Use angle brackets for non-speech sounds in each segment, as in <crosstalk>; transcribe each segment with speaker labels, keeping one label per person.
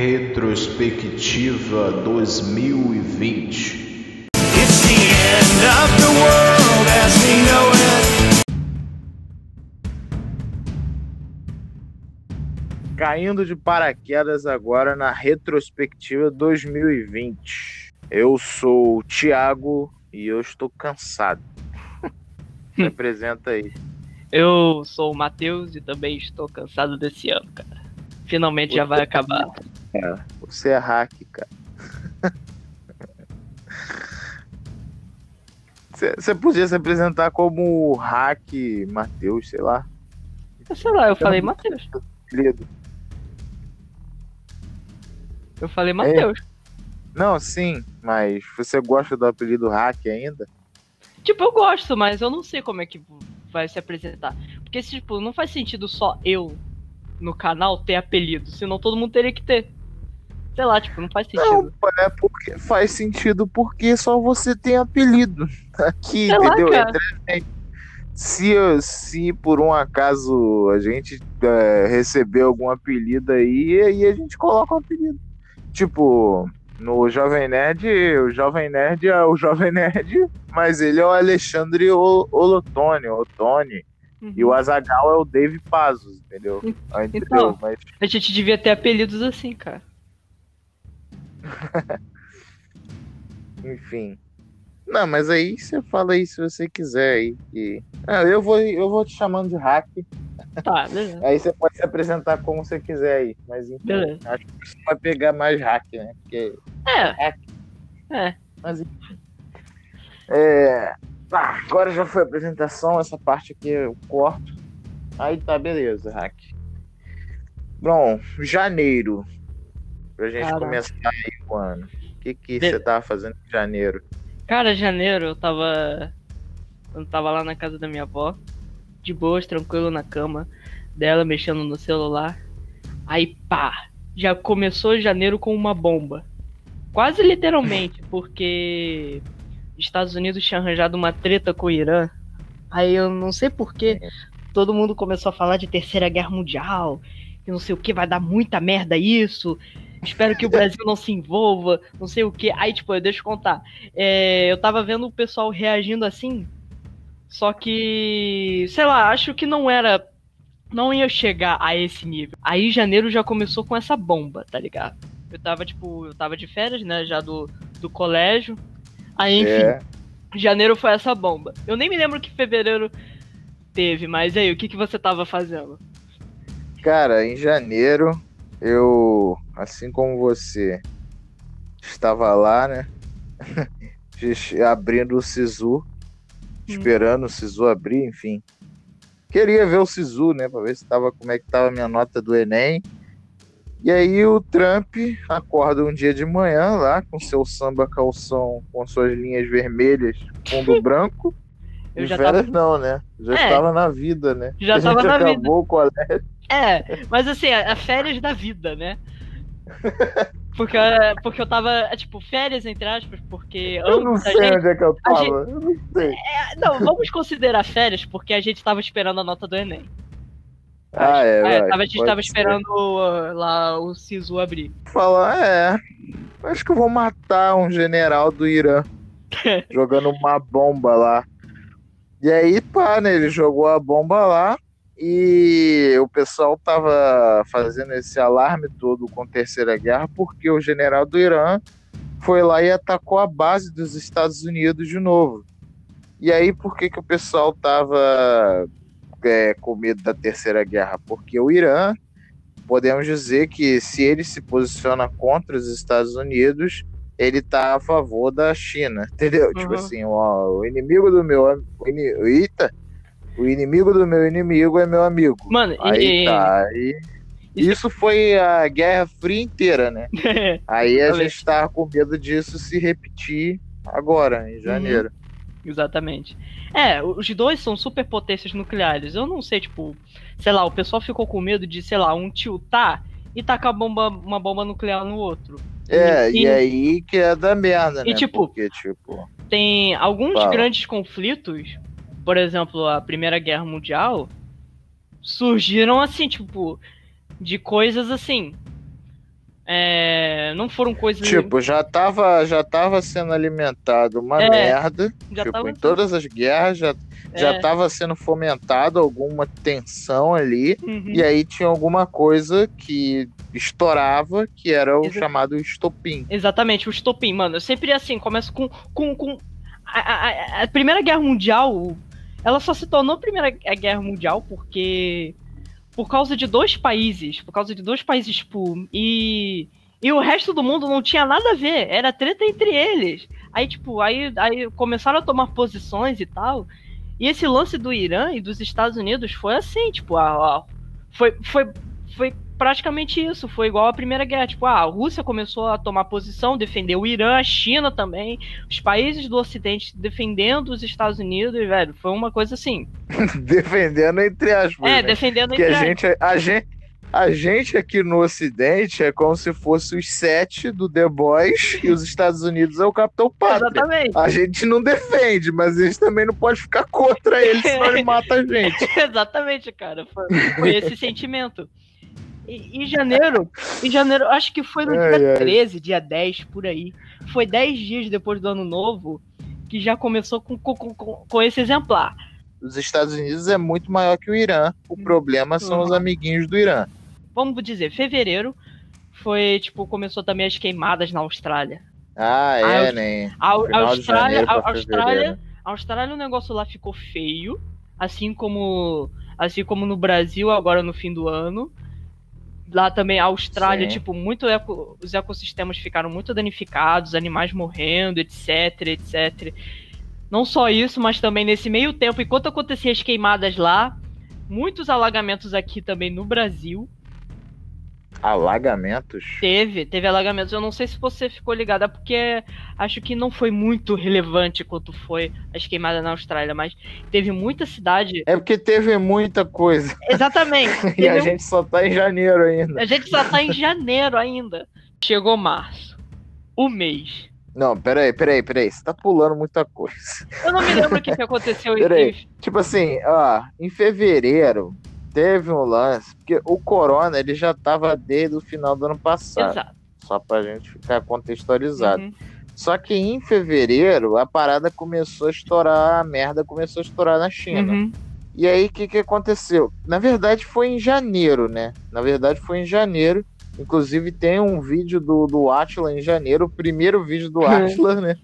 Speaker 1: Retrospectiva 2020.
Speaker 2: It's the end of the world as we know it.
Speaker 3: Caindo de paraquedas agora na retrospectiva 2020. Eu sou o Thiago e eu estou cansado. <laughs> Se apresenta aí.
Speaker 4: Eu sou o Matheus e também estou cansado desse ano, cara. Finalmente já vai acabar.
Speaker 3: Cara, você é hack, cara. <laughs> Você podia se apresentar como hack Matheus, sei lá.
Speaker 4: Sei lá, eu falei Matheus. Eu falei Matheus.
Speaker 3: Não, sim, mas você gosta do apelido hack ainda?
Speaker 4: Tipo, eu gosto, mas eu não sei como é que vai se apresentar. Porque, tipo, não faz sentido só eu no canal ter apelido, senão todo mundo teria que ter. Sei lá, tipo, não faz sentido.
Speaker 3: Não, é porque faz sentido porque só você tem apelido aqui,
Speaker 4: Sei lá,
Speaker 3: entendeu? gente. Se, se por um acaso a gente é, receber algum apelido aí, aí a gente coloca um apelido. Tipo, no Jovem Nerd, o Jovem Nerd é o Jovem Nerd, mas ele é o Alexandre O- Olotone, Otone.
Speaker 4: Uhum.
Speaker 3: E o Azagal é o Dave Pazos, entendeu? Ah, entendeu?
Speaker 4: então.
Speaker 3: Mas
Speaker 4: A gente devia ter apelidos assim, cara. <laughs>
Speaker 3: Enfim. Não, mas aí você fala aí se você quiser aí. E... Ah, eu, vou, eu vou te chamando de hack.
Speaker 4: Tá, beleza.
Speaker 3: Aí você pode se apresentar como você quiser aí. Mas enfim,
Speaker 4: Beleza.
Speaker 3: acho que você vai pegar mais hack, né? Porque.
Speaker 4: É. É.
Speaker 3: Mas enfim. É... Ah, agora já foi a apresentação, essa parte aqui eu corto. Aí tá, beleza, hack. Bom, janeiro. Pra gente
Speaker 4: Caraca.
Speaker 3: começar ano. O que, que você tava fazendo em janeiro?
Speaker 4: Cara, janeiro eu tava. Eu tava lá na casa da minha avó, de boas, tranquilo na cama dela, mexendo no celular. Aí pá! Já começou janeiro com uma bomba. Quase literalmente, <laughs> porque Estados Unidos tinha arranjado uma treta com o Irã. Aí eu não sei porquê. Todo mundo começou a falar de terceira guerra mundial. Que não sei o que, vai dar muita merda isso. Espero que o Brasil não se envolva, não sei o que. Aí, tipo, deixa eu contar. É, eu tava vendo o pessoal reagindo assim. Só que, sei lá, acho que não era. Não ia chegar a esse nível. Aí janeiro já começou com essa bomba, tá ligado? Eu tava, tipo, eu tava de férias, né? Já do, do colégio. Aí, enfim,
Speaker 3: É.
Speaker 4: janeiro foi essa bomba. Eu nem me lembro que fevereiro teve, mas aí, o que, que você tava fazendo?
Speaker 3: Cara, em janeiro, eu, assim como você, estava lá, né? <laughs> de- abrindo o Sisu, esperando o Sisu abrir, enfim. Queria ver o Sisu, né? Pra ver se tava, como é que tava a minha nota do Enem. E aí o Trump acorda um dia de manhã lá com seu samba calção com suas linhas vermelhas, fundo <laughs> branco.
Speaker 4: Eu
Speaker 3: e
Speaker 4: já
Speaker 3: férias não, né? Já
Speaker 4: É.
Speaker 3: estava na vida, né?
Speaker 4: Já
Speaker 3: a gente
Speaker 4: tava na vida.
Speaker 3: acabou o colégio.
Speaker 4: É, mas assim, é, é férias da vida, né? <laughs> Porque, porque eu tava, é, tipo, férias entre aspas, porque
Speaker 3: Eu não sei
Speaker 4: gente.
Speaker 3: onde é que eu tava.
Speaker 4: gente-
Speaker 3: Eu não sei.
Speaker 4: Não, vamos considerar férias porque a gente tava esperando a nota do Enem.
Speaker 3: Ah, é,
Speaker 4: tava- a gente tava
Speaker 3: ser.
Speaker 4: esperando uh, lá o Sisu abrir.
Speaker 3: Falar, é. Acho que eu vou matar um general do Irã. <laughs> jogando uma bomba lá. E aí, pá, né? Ele jogou a bomba lá. E o pessoal tava fazendo esse alarme todo com Terceira Guerra porque o general do Irã foi lá e atacou a base dos Estados Unidos de novo. E aí, por que, que o pessoal tava é, com medo da Terceira Guerra? Porque o Irã, podemos dizer que se ele se posiciona contra os Estados Unidos, ele tá a favor da China, <laughs> entendeu? Tipo
Speaker 4: Uhum.
Speaker 3: assim, ó, o inimigo do meu Eita! O inimigo do meu inimigo é meu amigo.
Speaker 4: Mano,
Speaker 3: Aí
Speaker 4: e.
Speaker 3: tá. Aí,
Speaker 4: Isso-
Speaker 3: foi a Guerra Fria inteira, né? <laughs> Aí a gente tá com medo disso se repetir agora, em janeiro.
Speaker 4: Exatamente. É, os dois são superpotências nucleares. Eu não sei, tipo, sei lá, o pessoal ficou com medo de, sei lá, um tiltar e tacar bomba, uma bomba nuclear no outro.
Speaker 3: É,
Speaker 4: E-
Speaker 3: e aí que é da merda,
Speaker 4: E,
Speaker 3: né?
Speaker 4: tipo,
Speaker 3: Porque, tipo,
Speaker 4: Tem alguns
Speaker 3: Fala.
Speaker 4: grandes conflitos, por exemplo, a Primeira Guerra Mundial, surgiram assim, tipo, de coisas assim. É, não foram coisas.
Speaker 3: Tipo, já tava, já tava sendo alimentado uma
Speaker 4: É,
Speaker 3: merda.
Speaker 4: já
Speaker 3: tipo,
Speaker 4: tava
Speaker 3: em todas as guerras já, já
Speaker 4: é,
Speaker 3: tava sendo fomentado alguma tensão ali.
Speaker 4: uhum.
Speaker 3: E aí tinha alguma coisa que estourava, que era o chamado estopim.
Speaker 4: Exatamente, o estopim, mano. Eu sempre assim, começo com. com, com a- a- a Primeira Guerra Mundial, ela só se tornou Primeira Guerra Mundial porque. Por causa de dois países. Por causa de dois países, tipo. E. E o resto do mundo não tinha nada a ver. Era treta entre eles. Aí, tipo, aí, aí começaram a tomar posições e tal. E esse lance do Irã e dos Estados Unidos foi assim, tipo, a, a- foi, foi, foi praticamente isso. Foi igual à Primeira Guerra. Tipo, ah, a Rússia começou a tomar posição, defender o Irã, a China também, os países do Ocidente defendendo os Estados Unidos, velho. Foi uma coisa assim. <laughs>
Speaker 3: Defendendo entre aspas.
Speaker 4: é,
Speaker 3: né?
Speaker 4: defendendo
Speaker 3: que
Speaker 4: entre
Speaker 3: a
Speaker 4: as-
Speaker 3: gente, a gente, a gente aqui no Ocidente é como se fosse os sete do The Boys e os Estados Unidos é o Capitão <laughs> Pátria.
Speaker 4: Exatamente.
Speaker 3: A gente não defende, mas eles também não pode ficar contra ele, senão ele <laughs> mata a gente.
Speaker 4: Exatamente, cara. Foi, foi esse sentimento. E, em janeiro, em janeiro, acho que foi no
Speaker 3: Ai,
Speaker 4: dia
Speaker 3: ai.
Speaker 4: 13, dia 10, por aí. Foi 10 dias depois do ano novo que já começou com, com, com, com esse exemplar.
Speaker 3: Os Estados Unidos é muito maior que o Irã. O problema são os amiguinhos do Irã.
Speaker 4: Vamos dizer, fevereiro foi, tipo, começou também as queimadas na Austrália.
Speaker 3: Ah, é,
Speaker 4: eu-
Speaker 3: né?
Speaker 4: A, a
Speaker 3: de
Speaker 4: Austrália, a Austrália, a Austrália, o negócio lá ficou feio, assim como, assim como no Brasil agora no fim do ano. Lá também a Austrália,
Speaker 3: Sim.
Speaker 4: tipo, muito eco- os ecossistemas ficaram muito danificados, animais morrendo, etc, etc. Não só isso, mas também nesse meio tempo, enquanto aconteciam as queimadas lá, muitos alagamentos aqui também no Brasil.
Speaker 3: Alagamentos?
Speaker 4: Teve, teve alagamentos. Eu não sei se você ficou ligada, porque acho que não foi muito relevante quanto foi as queimadas na Austrália, mas teve muita cidade.
Speaker 3: É porque teve muita coisa. <laughs>
Speaker 4: Exatamente. <laughs>
Speaker 3: E a
Speaker 4: um-
Speaker 3: gente só tá em janeiro ainda.
Speaker 4: a gente só tá em janeiro ainda. Chegou março. O mês.
Speaker 3: Não, peraí, peraí, peraí. Você tá pulando muita coisa.
Speaker 4: Eu não me lembro o que, que <laughs> aconteceu em-.
Speaker 3: Tipo assim, ó, em fevereiro teve um lance, porque o corona ele já tava desde o final do ano passado,
Speaker 4: Exato.
Speaker 3: só pra gente ficar contextualizado.
Speaker 4: Uhum.
Speaker 3: Só que em fevereiro a parada começou a estourar, a merda começou a estourar na China.
Speaker 4: Uhum.
Speaker 3: E aí, o que, que aconteceu? Na verdade, foi em janeiro, né? Na verdade, foi em janeiro. Inclusive, tem um vídeo do, do Atila em janeiro, o primeiro vídeo do Atila, né?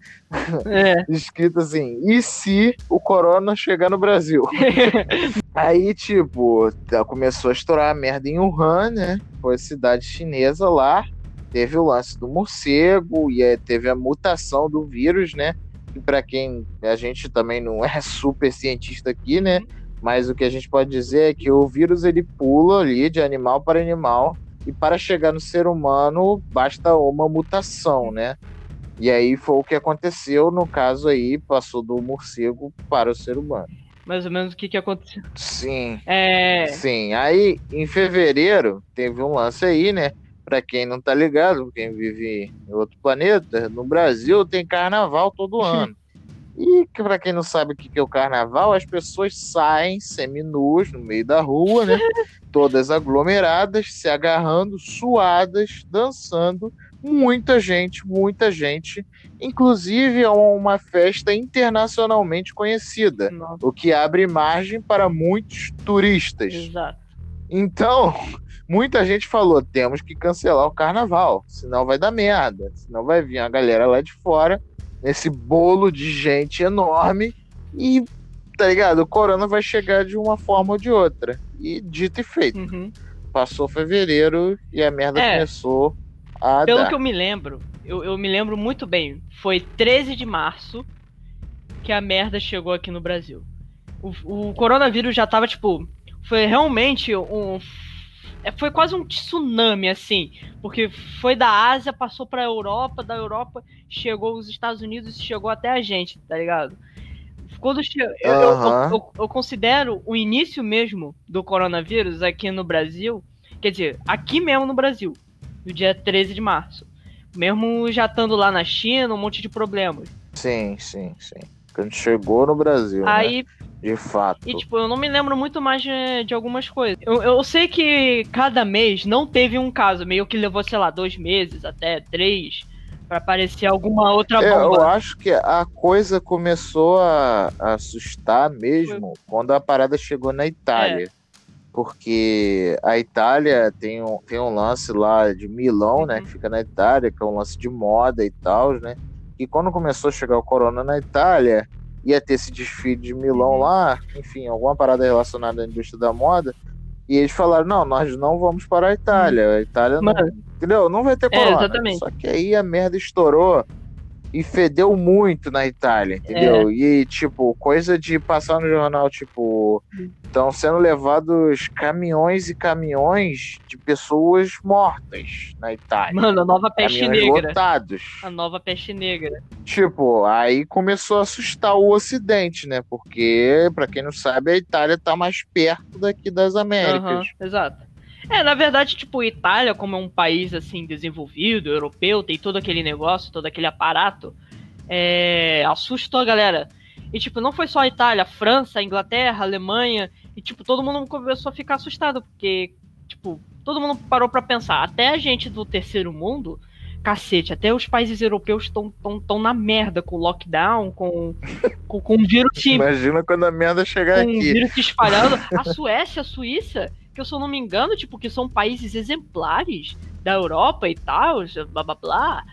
Speaker 4: É. <laughs>
Speaker 3: Escrito assim: e se o corona chegar no Brasil? <laughs> aí, tipo, tá- começou a estourar a merda em Wuhan, né? Foi a cidade chinesa lá. Teve o lance do morcego e aí teve a mutação do vírus, né? E para quem a gente também não é super cientista aqui, né? Mas o que a gente pode dizer é que o vírus ele pula ali de animal para animal e para chegar no ser humano basta uma mutação, né? E aí foi o que aconteceu no caso aí, passou do morcego para o ser humano.
Speaker 4: Mais ou menos o que, que aconteceu.
Speaker 3: Sim,
Speaker 4: É.
Speaker 3: sim. Aí em fevereiro teve um lance aí, né? Pra quem não tá ligado, quem vive em outro planeta, no Brasil tem carnaval todo <laughs> ano. E que pra quem não sabe o que que é o carnaval, as pessoas saem seminuas no meio da rua, né? <laughs> Todas aglomeradas, se agarrando, suadas, dançando. Muita gente, muita gente. Inclusive é uma festa internacionalmente conhecida,
Speaker 4: Nossa,
Speaker 3: o que abre margem para muitos turistas.
Speaker 4: exato.
Speaker 3: Então, <laughs> muita gente falou: temos que cancelar o carnaval, senão vai dar merda, senão vai vir a galera lá de fora, nesse bolo de gente enorme, e, tá ligado? O corona vai chegar de uma forma ou de outra. E dito e feito,
Speaker 4: Uhum.
Speaker 3: passou fevereiro e a merda
Speaker 4: É.
Speaker 3: começou a
Speaker 4: Pelo
Speaker 3: dar.
Speaker 4: que eu me lembro, eu, eu me lembro muito bem. Foi 13 de março que a merda chegou aqui no Brasil. O, o coronavírus já tava, tipo. Foi realmente um. É, Foi quase um tsunami, assim. Porque foi da Ásia, passou pra Europa, da Europa chegou os Estados Unidos e chegou até a gente, tá ligado? Quando eu, eu- eu- eu- eu considero o início mesmo do coronavírus aqui no Brasil, quer dizer, aqui mesmo no Brasil, no dia 13 de março. Mesmo já estando lá na China, um monte de problemas.
Speaker 3: Sim, sim, sim. Quando chegou no Brasil, né?
Speaker 4: Aí,
Speaker 3: De fato.
Speaker 4: e tipo, eu não me lembro muito mais de, de algumas coisas. Eu, eu sei que cada mês não teve um caso, meio que levou, sei lá, dois meses, até três, pra aparecer alguma outra
Speaker 3: É, eu
Speaker 4: bomba.
Speaker 3: acho que a coisa começou a, a assustar mesmo quando a parada chegou na Itália.
Speaker 4: É.
Speaker 3: Porque a Itália tem um, tem um lance lá de Milão, né?
Speaker 4: Uhum.
Speaker 3: Que fica na Itália, que é um lance de moda e tal, né? E quando começou a chegar o corona na Itália, ia ter esse desfile de Milão
Speaker 4: Uhum.
Speaker 3: lá, enfim, alguma parada relacionada à indústria da moda. E eles falaram: não, nós não vamos para a Itália. A Itália não. Entendeu? Não vai ter
Speaker 4: É,
Speaker 3: corona.
Speaker 4: exatamente.
Speaker 3: Só que aí a merda estourou e fedeu muito na Itália, entendeu? E, tipo, coisa de passar no jornal, tipo, estão sendo levados caminhões e caminhões de pessoas mortas na Itália.
Speaker 4: Mano, a nova peste
Speaker 3: caminhões
Speaker 4: negra.
Speaker 3: lotados.
Speaker 4: A nova peste negra.
Speaker 3: Tipo, aí começou a assustar o Ocidente, né? Porque, pra quem não sabe, a Itália tá mais perto daqui das Américas.
Speaker 4: Aham, exato. É, na verdade, tipo, Itália, como é um país assim desenvolvido, europeu, tem todo aquele negócio, todo aquele aparato, é, assustou a galera. E tipo, não foi só a Itália, a França, a Inglaterra, a Alemanha, e tipo, todo mundo começou a ficar assustado, porque, tipo, todo mundo parou pra pensar, até a gente do terceiro mundo, cacete, até os países europeus estão tão, tão na merda com lockdown, com, <laughs> com, com vírus
Speaker 3: Imagina quando a merda chegar
Speaker 4: com o
Speaker 3: aqui.
Speaker 4: vírus se espalhando. A <laughs> Suécia, a Suíça, que eu se eu não me engano, tipo, que são países exemplares da Europa e tal, blá blá blá.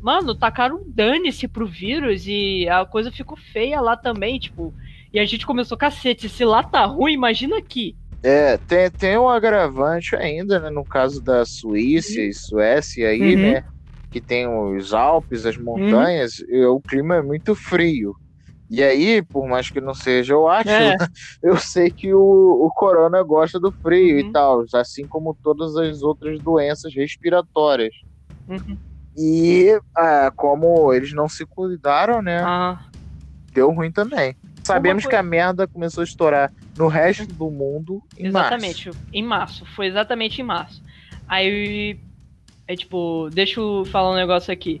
Speaker 4: Mano, tacaram um dane-se pro vírus e a coisa ficou feia lá também, tipo. E a gente começou, cacete, se lá tá ruim, imagina aqui.
Speaker 3: É, tem, tem um agravante ainda, né? No caso da Suíça e Suécia aí,
Speaker 4: Uhum.
Speaker 3: né? Que tem os Alpes, as montanhas, e o clima é muito frio. E aí, por mais que não seja o Átila,
Speaker 4: É. <laughs>
Speaker 3: eu sei que o, o corona gosta do frio
Speaker 4: Uhum.
Speaker 3: e tal, assim como todas as outras doenças respiratórias.
Speaker 4: Uhum.
Speaker 3: E ah, como eles não se cuidaram, né?
Speaker 4: Ah,
Speaker 3: Deu ruim também. Sabemos que a merda começou a estourar no resto do mundo em
Speaker 4: exatamente, em março. Foi exatamente em março. Aí, é tipo, deixa eu falar um negócio aqui.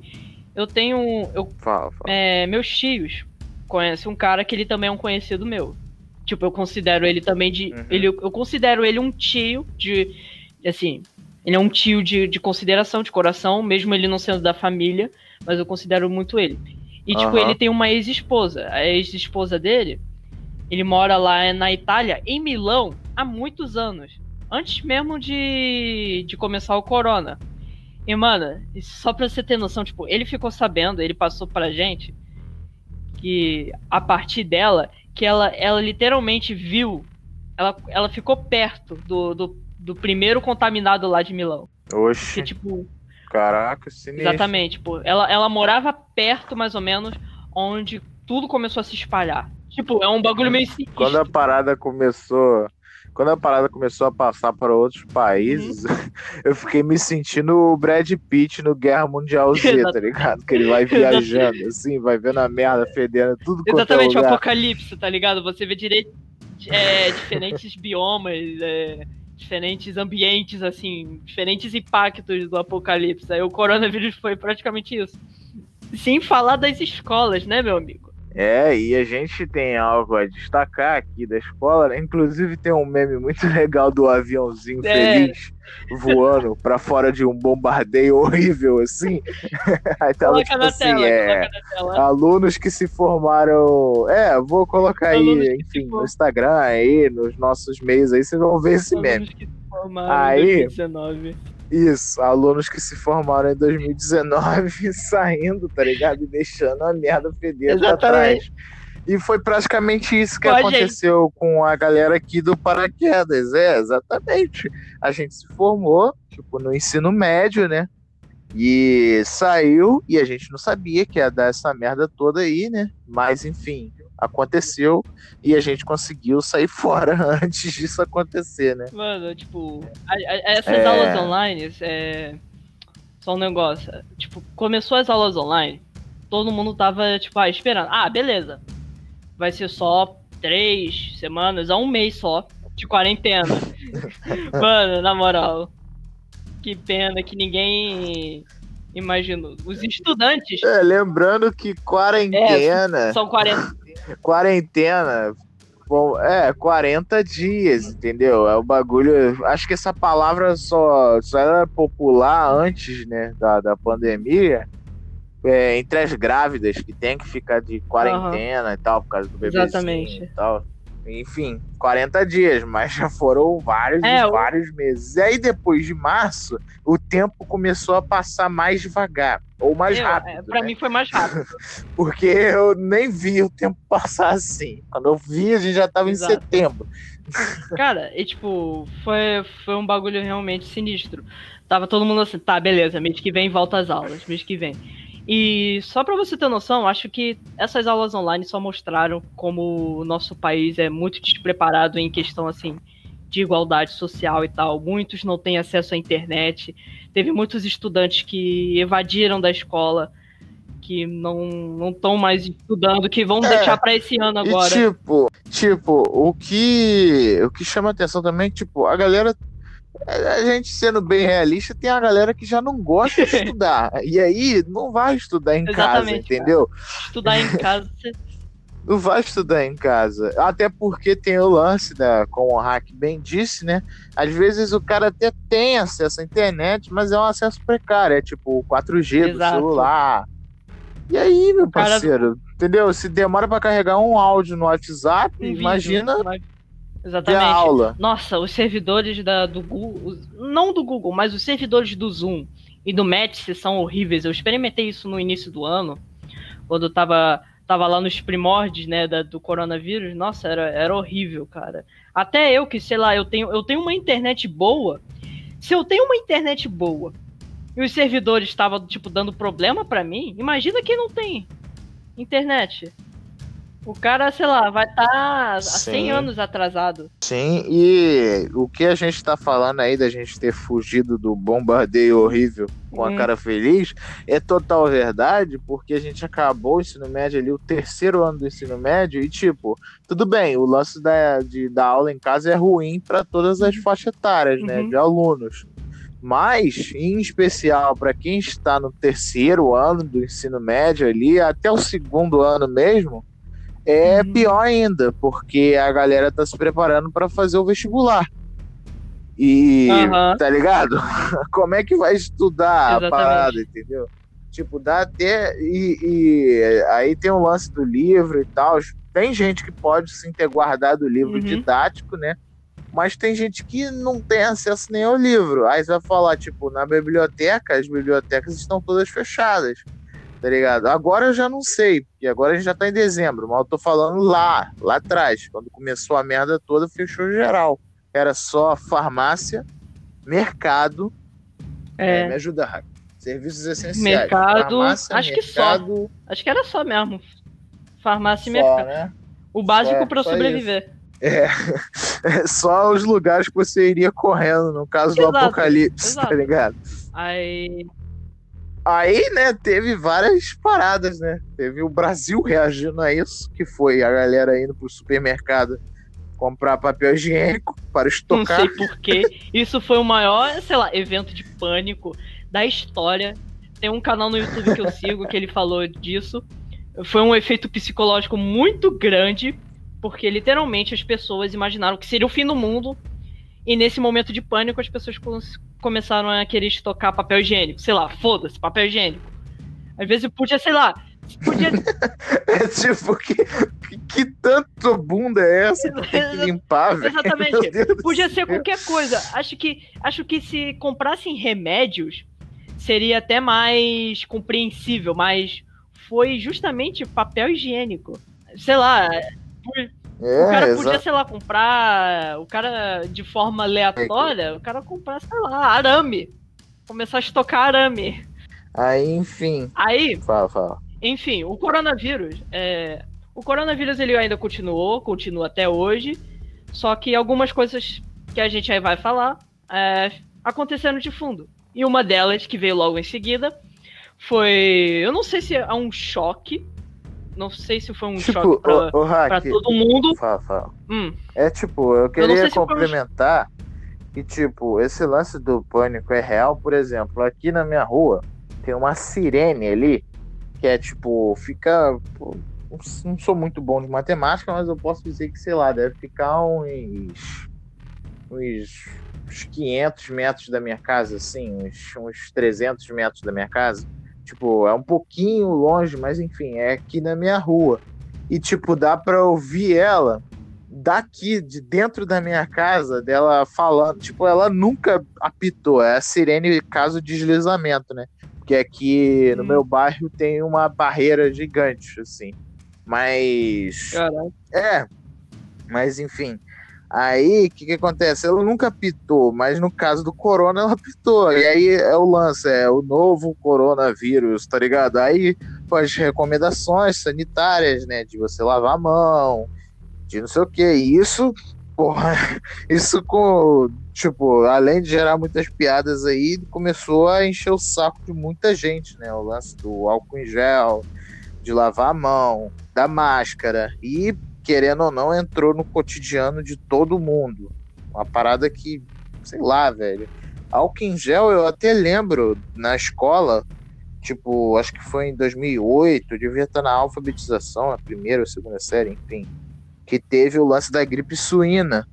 Speaker 4: Eu tenho. Eu
Speaker 3: março. Fala, fala.
Speaker 4: É, meus tios conhecem um cara que ele também é um conhecido meu. Tipo, eu considero ele também de.
Speaker 3: Uhum.
Speaker 4: Ele, eu considero ele um tio de. Assim, ele é um tio de, de consideração, de coração, mesmo ele não sendo da família, mas eu considero muito ele. E, tipo,
Speaker 3: Aham.
Speaker 4: ele tem uma ex-esposa. A ex-esposa dele, ele mora lá na Itália, em Milão, há muitos anos. Antes mesmo de, de começar o corona. E, mano, só pra você ter noção, tipo, ele ficou sabendo, ele passou pra gente que a partir dela, que ela, ela literalmente viu, ela, ela ficou perto do, do, do primeiro contaminado lá de Milão.
Speaker 3: Oxi,
Speaker 4: Que, tipo,
Speaker 3: caraca, sinistro.
Speaker 4: exatamente, tipo, ela, ela morava perto, mais ou menos, onde tudo começou a se espalhar. Tipo, é um bagulho meio sinistro.
Speaker 3: Quando a parada começou. Quando a parada começou a passar para outros países,
Speaker 4: Uhum. <laughs>
Speaker 3: eu fiquei me sentindo o Brad Pitt no Guerra Mundial Z, tá ligado? Que ele vai viajando, assim, vai vendo a merda fedendo tudo quanto é
Speaker 4: Exatamente, o
Speaker 3: lugar.
Speaker 4: apocalipse, tá ligado? Você vê direito é, diferentes biomas, é, diferentes ambientes, assim, diferentes impactos do apocalipse. Aí o coronavírus foi praticamente isso. Sem falar das escolas, né, meu amigo?
Speaker 3: É, e a gente tem algo a destacar aqui da escola, né? Inclusive tem um meme muito <laughs> legal do aviãozinho
Speaker 4: É.
Speaker 3: feliz voando pra fora de um bombardeio horrível, assim. <laughs> Aí tava
Speaker 4: Coloca
Speaker 3: tipo
Speaker 4: na
Speaker 3: assim,
Speaker 4: tela,
Speaker 3: é.
Speaker 4: coloca na tela.
Speaker 3: alunos que se formaram. É, vou colocar aí,
Speaker 4: Alunos se
Speaker 3: enfim, no. Instagram aí, nos nossos meios aí, vocês vão ver esse meme.
Speaker 4: Alunos que se formaram
Speaker 3: Aí-
Speaker 4: em 2019.
Speaker 3: Isso, alunos que se formaram em 2019 <laughs> saindo, tá ligado? E deixando a merda feder pra trás. E foi praticamente isso que aconteceu com a galera aqui do Paraquedas. É, exatamente. A gente se formou, tipo, no ensino médio, né? E saiu, e a gente não sabia que ia dar essa merda toda aí, né? Mas enfim, aconteceu e a gente conseguiu sair <laughs> fora antes disso acontecer, né?
Speaker 4: Mano, tipo, a- a- essas
Speaker 3: É.
Speaker 4: aulas online, é. Só um negócio. Tipo, começou as aulas online, todo mundo tava, tipo, ah, esperando. Ah, beleza. Vai ser só três semanas, a um mês só de quarentena. <laughs> Mano, na moral. Que pena que ninguém imaginou. Os estudantes
Speaker 3: É, lembrando que quarentena.
Speaker 4: são 40.
Speaker 3: Quarentena. Bom, é, 40 dias, entendeu? É o bagulho. Acho que essa palavra só, só era popular antes, né, da, da pandemia. É, entre as grávidas que tem que ficar de quarentena e tal, por causa do bebezinho
Speaker 4: Exatamente.
Speaker 3: e tal. Enfim, 40 dias, mas já foram vários
Speaker 4: É,
Speaker 3: e
Speaker 4: o-
Speaker 3: vários meses. E aí, depois de março, o tempo começou a passar mais devagar, ou mais
Speaker 4: Eu,
Speaker 3: rápido.
Speaker 4: é, pra
Speaker 3: né?
Speaker 4: mim foi mais rápido. <laughs>
Speaker 3: Porque eu nem vi o tempo <laughs> passar assim. Quando eu vi, a gente já tava
Speaker 4: Exato.
Speaker 3: em setembro. <laughs>
Speaker 4: Cara, e tipo, foi, foi um bagulho realmente sinistro. Tava todo mundo assim, tá, beleza, mês que vem volta às aulas, mês que vem. E só pra você ter noção, acho que essas aulas online só mostraram como o nosso país é muito despreparado em questão assim de igualdade social e tal. Muitos não têm acesso à internet. Teve muitos estudantes que evadiram da escola, que não estão mais estudando, que vão
Speaker 3: É.
Speaker 4: deixar pra esse ano agora.
Speaker 3: E tipo, tipo, o que o que chama atenção também, tipo, a galera a gente sendo bem realista, tem a galera que já não gosta de <laughs> estudar. E aí não vai estudar em casa,
Speaker 4: Exatamente, cara.
Speaker 3: entendeu?
Speaker 4: Estudar em casa, <laughs>
Speaker 3: Não vai estudar em casa. Até porque tem o lance, da, como o Hack bem disse, né? Às vezes o cara até tem acesso à internet, mas é um acesso precário. É tipo o 4G do
Speaker 4: Exato.
Speaker 3: celular. E aí, meu
Speaker 4: cara-
Speaker 3: parceiro? Entendeu? Se demora pra carregar um áudio no WhatsApp,
Speaker 4: Um vídeo,
Speaker 3: imagina ter
Speaker 4: Exatamente.
Speaker 3: aula.
Speaker 4: Nossa, os servidores da, do Google, não do Google, mas os servidores do Zoom e do Metis são horríveis. Eu experimentei isso no início do ano, quando eu tava, tava lá nos primórdios, né, da- do coronavírus. Nossa, era, era horrível, cara. Até eu que, sei lá, eu tenho, eu tenho uma internet boa. Se eu tenho uma internet boa e os servidores estavam, tipo, dando problema pra mim, imagina quem não tem internet. O cara, sei lá, vai estar há 100
Speaker 3: Sim.
Speaker 4: anos atrasado.
Speaker 3: Sim, e o que a gente tá falando aí da gente ter fugido do bombardeio horrível com a
Speaker 4: Hum.
Speaker 3: cara feliz é total verdade, porque a gente acabou o ensino médio ali, o terceiro ano do ensino médio, e tipo, tudo bem, o lance da, de, da aula em casa é ruim para todas as faixas etárias, né,
Speaker 4: Uhum.
Speaker 3: de alunos. Mas, em especial, para quem está no terceiro ano do ensino médio ali, até o segundo ano mesmo, é
Speaker 4: Uhum.
Speaker 3: pior ainda, porque a galera tá se preparando para fazer o vestibular. E,
Speaker 4: Aham.
Speaker 3: tá ligado? <laughs> Como é que vai estudar
Speaker 4: Exatamente.
Speaker 3: a parada, entendeu? Tipo, dá até. E, e aí tem o lance do livro e tal. Tem gente que pode sim ter guardado o livro
Speaker 4: Uhum.
Speaker 3: didático, né? Mas tem gente que não tem acesso nem ao livro. Aí você vai falar, tipo, na biblioteca, as bibliotecas estão todas fechadas. Tá ligado? Agora eu já não sei, porque agora a gente já tá em dezembro, mas eu tô falando lá, lá atrás, quando começou a merda toda, fechou geral. Era só farmácia, mercado.
Speaker 4: É.
Speaker 3: É, me ajuda, Rack. Serviços essenciais.
Speaker 4: Mercado,
Speaker 3: Farmácia,
Speaker 4: acho que só.
Speaker 3: mercado,
Speaker 4: Acho que era só mesmo. Farmácia e mercado.
Speaker 3: né?
Speaker 4: O básico
Speaker 3: só
Speaker 4: sobreviver.
Speaker 3: É, é <laughs> só os lugares que você iria correndo no caso do
Speaker 4: Exato,
Speaker 3: apocalipse, tá
Speaker 4: exato.
Speaker 3: ligado?
Speaker 4: Aí.
Speaker 3: Aí, né, teve várias paradas, né? Teve o Brasil reagindo a isso, que foi a galera indo pro supermercado comprar papel higiênico para
Speaker 4: Não
Speaker 3: estocar.
Speaker 4: sei porquê. Isso foi o maior, sei lá, evento de pânico da história. Tem um canal no YouTube que eu sigo que ele falou disso. Foi um efeito psicológico muito grande, porque literalmente as pessoas imaginaram que seria o fim do mundo. E nesse momento de pânico, as pessoas com- começaram a querer estocar papel higiênico. Sei lá, foda-se, papel higiênico. Às vezes podia, sei lá, podia <laughs>
Speaker 3: É tipo, que, que, tanto bunda é essa que tem que limpar, velho?
Speaker 4: Exatamente. Podia ser qualquer coisa. Acho que, acho que se comprassem remédios, seria até mais compreensível, mas foi justamente papel higiênico. Sei lá,
Speaker 3: É,
Speaker 4: o cara podia, sei lá, comprar. O cara, de forma aleatória, o cara comprar, sei lá, arame. Começar a estocar arame.
Speaker 3: Aí, enfim.
Speaker 4: Aí,
Speaker 3: Fala, fala.
Speaker 4: enfim, o coronavírus. é, O coronavírus ele ainda continuou, continua até hoje. Só que algumas coisas que a gente aí vai falar é, aconteceram de fundo. E uma delas, que veio logo em seguida, foi. Eu não sei se é um choque. Não sei se foi um
Speaker 3: Tipo,
Speaker 4: choque pra,
Speaker 3: o, o Hack,
Speaker 4: pra todo mundo.
Speaker 3: Fala, fala.
Speaker 4: Hum,
Speaker 3: É tipo, eu queria
Speaker 4: sei se foi
Speaker 3: complementar que, tipo, esse lance do pânico é real, por exemplo, aqui na minha rua tem uma sirene ali, que é tipo, fica. não sou muito bom de matemática, mas eu posso dizer que, sei lá, deve ficar uns. uns, uns 500 metros da minha casa, assim, uns, uns 300 metros da minha casa. Tipo, é um pouquinho longe, mas enfim, é aqui na minha rua. E, tipo, dá pra ouvir ela daqui, de dentro da minha casa, dela falando. Tipo, ela nunca apitou. É a sirene caso de deslizamento, né? Porque aqui no
Speaker 4: Hum.
Speaker 3: meu bairro tem uma barreira gigante, assim. Mas.
Speaker 4: Caralho.
Speaker 3: É. Mas enfim. Aí, o que, que acontece? Ela nunca pitou, mas no caso do corona, ela pitou. E aí é o lance, é o novo coronavírus, tá ligado? Aí, pô, as recomendações sanitárias, né? De você lavar a mão, de não sei o que. Isso, porra, <laughs> isso com. Tipo, além de gerar muitas piadas aí, começou a encher o saco de muita gente, né? O lance do álcool em gel, de lavar a mão, da máscara. E, querendo ou não, entrou no cotidiano de todo mundo. Uma parada que, sei lá, velho. Álcool em gel, eu até lembro na escola, tipo, acho que foi em 2008, eu devia estar na alfabetização, na primeira ou segunda série, enfim, que teve o lance da gripe suína.